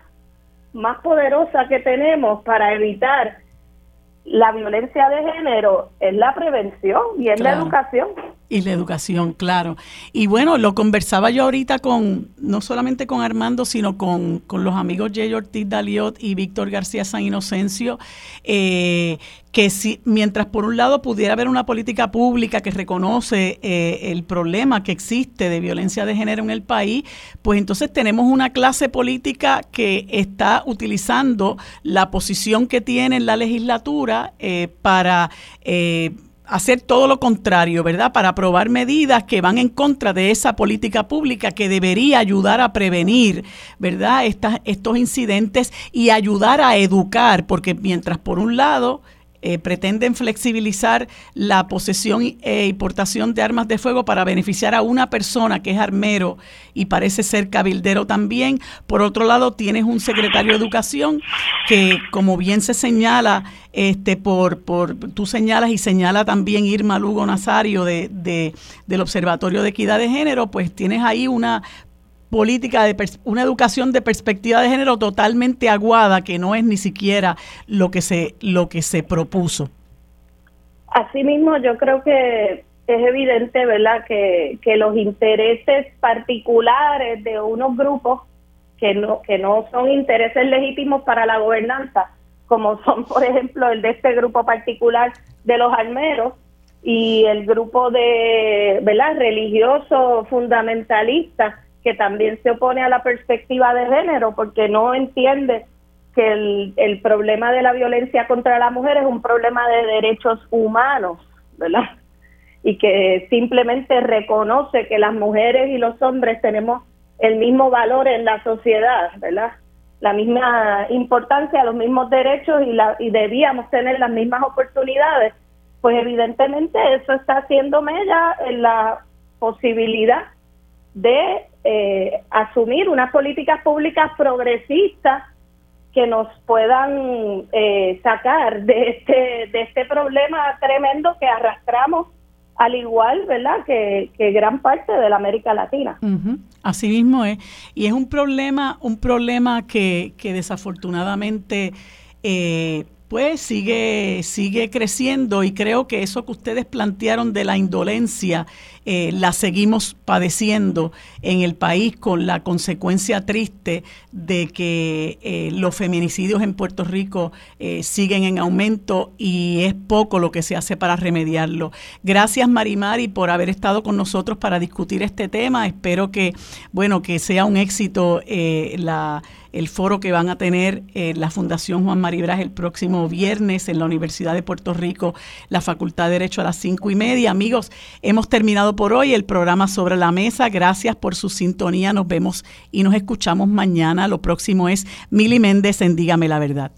más poderosa que tenemos para evitar la violencia de género es la prevención y es la educación. Y la educación, claro. Y bueno, lo conversaba yo ahorita con, no solamente con Armando, sino con, los amigos Jay Ortiz Daliot y Víctor García San Inocencio, eh, que si, mientras por un lado pudiera haber una política pública que reconoce eh, el problema que existe de violencia de género en el país, pues entonces tenemos una clase política que está utilizando la posición que tiene en la legislatura eh, para hacer todo lo contrario, ¿verdad? Para aprobar medidas que van en contra de esa política pública que debería ayudar a prevenir, ¿verdad? estos incidentes y ayudar a educar, porque mientras por un lado eh, pretenden flexibilizar la posesión e importación de armas de fuego para beneficiar a una persona que es armero y parece ser cabildero también. Por otro lado, tienes un secretario de Educación que, como bien se señala, este, por, por, tú señalas y señala también Irma Lugo Nazario de, de, del Observatorio de Equidad de Género, pues tienes ahí una política de una educación de perspectiva de género totalmente aguada que no es ni siquiera lo que se lo que se propuso. Asimismo, yo creo que es evidente, ¿verdad?, que, que los intereses particulares de unos grupos que no que no son intereses legítimos para la gobernanza, como son, por ejemplo, el de este grupo particular de los armeros y el grupo de, ¿verdad?, religiosos fundamentalistas que también se opone a la perspectiva de género porque no entiende que el, el problema de la violencia contra la mujer es un problema de derechos humanos, ¿verdad? Y que simplemente reconoce que las mujeres y los hombres tenemos el mismo valor en la sociedad, ¿verdad? La misma importancia, los mismos derechos y, la, y debíamos tener las mismas oportunidades. Pues evidentemente eso está haciendo mella en la posibilidad de eh, asumir unas políticas públicas progresistas que nos puedan eh, sacar de este de este problema tremendo que arrastramos al igual, ¿verdad?, que, gran parte de la América Latina. Así mismo es. Y es un problema, un problema que, que desafortunadamente eh, pues sigue, sigue creciendo y creo que eso que ustedes plantearon de la indolencia eh, la seguimos padeciendo en el país con la consecuencia triste de que eh, los feminicidios en Puerto Rico eh, siguen en aumento y es poco lo que se hace para remediarlo. Gracias Marimari por haber estado con nosotros para discutir este tema. Espero que, bueno, que sea un éxito el foro que van a tener la Fundación Juan Maribras el próximo viernes en la Universidad de Puerto Rico, la Facultad de Derecho a las cinco y media. Amigos, hemos terminado por hoy el programa sobre la mesa. Gracias por su sintonía. Nos vemos y nos escuchamos mañana. Lo próximo es Mili Méndez en Dígame la Verdad.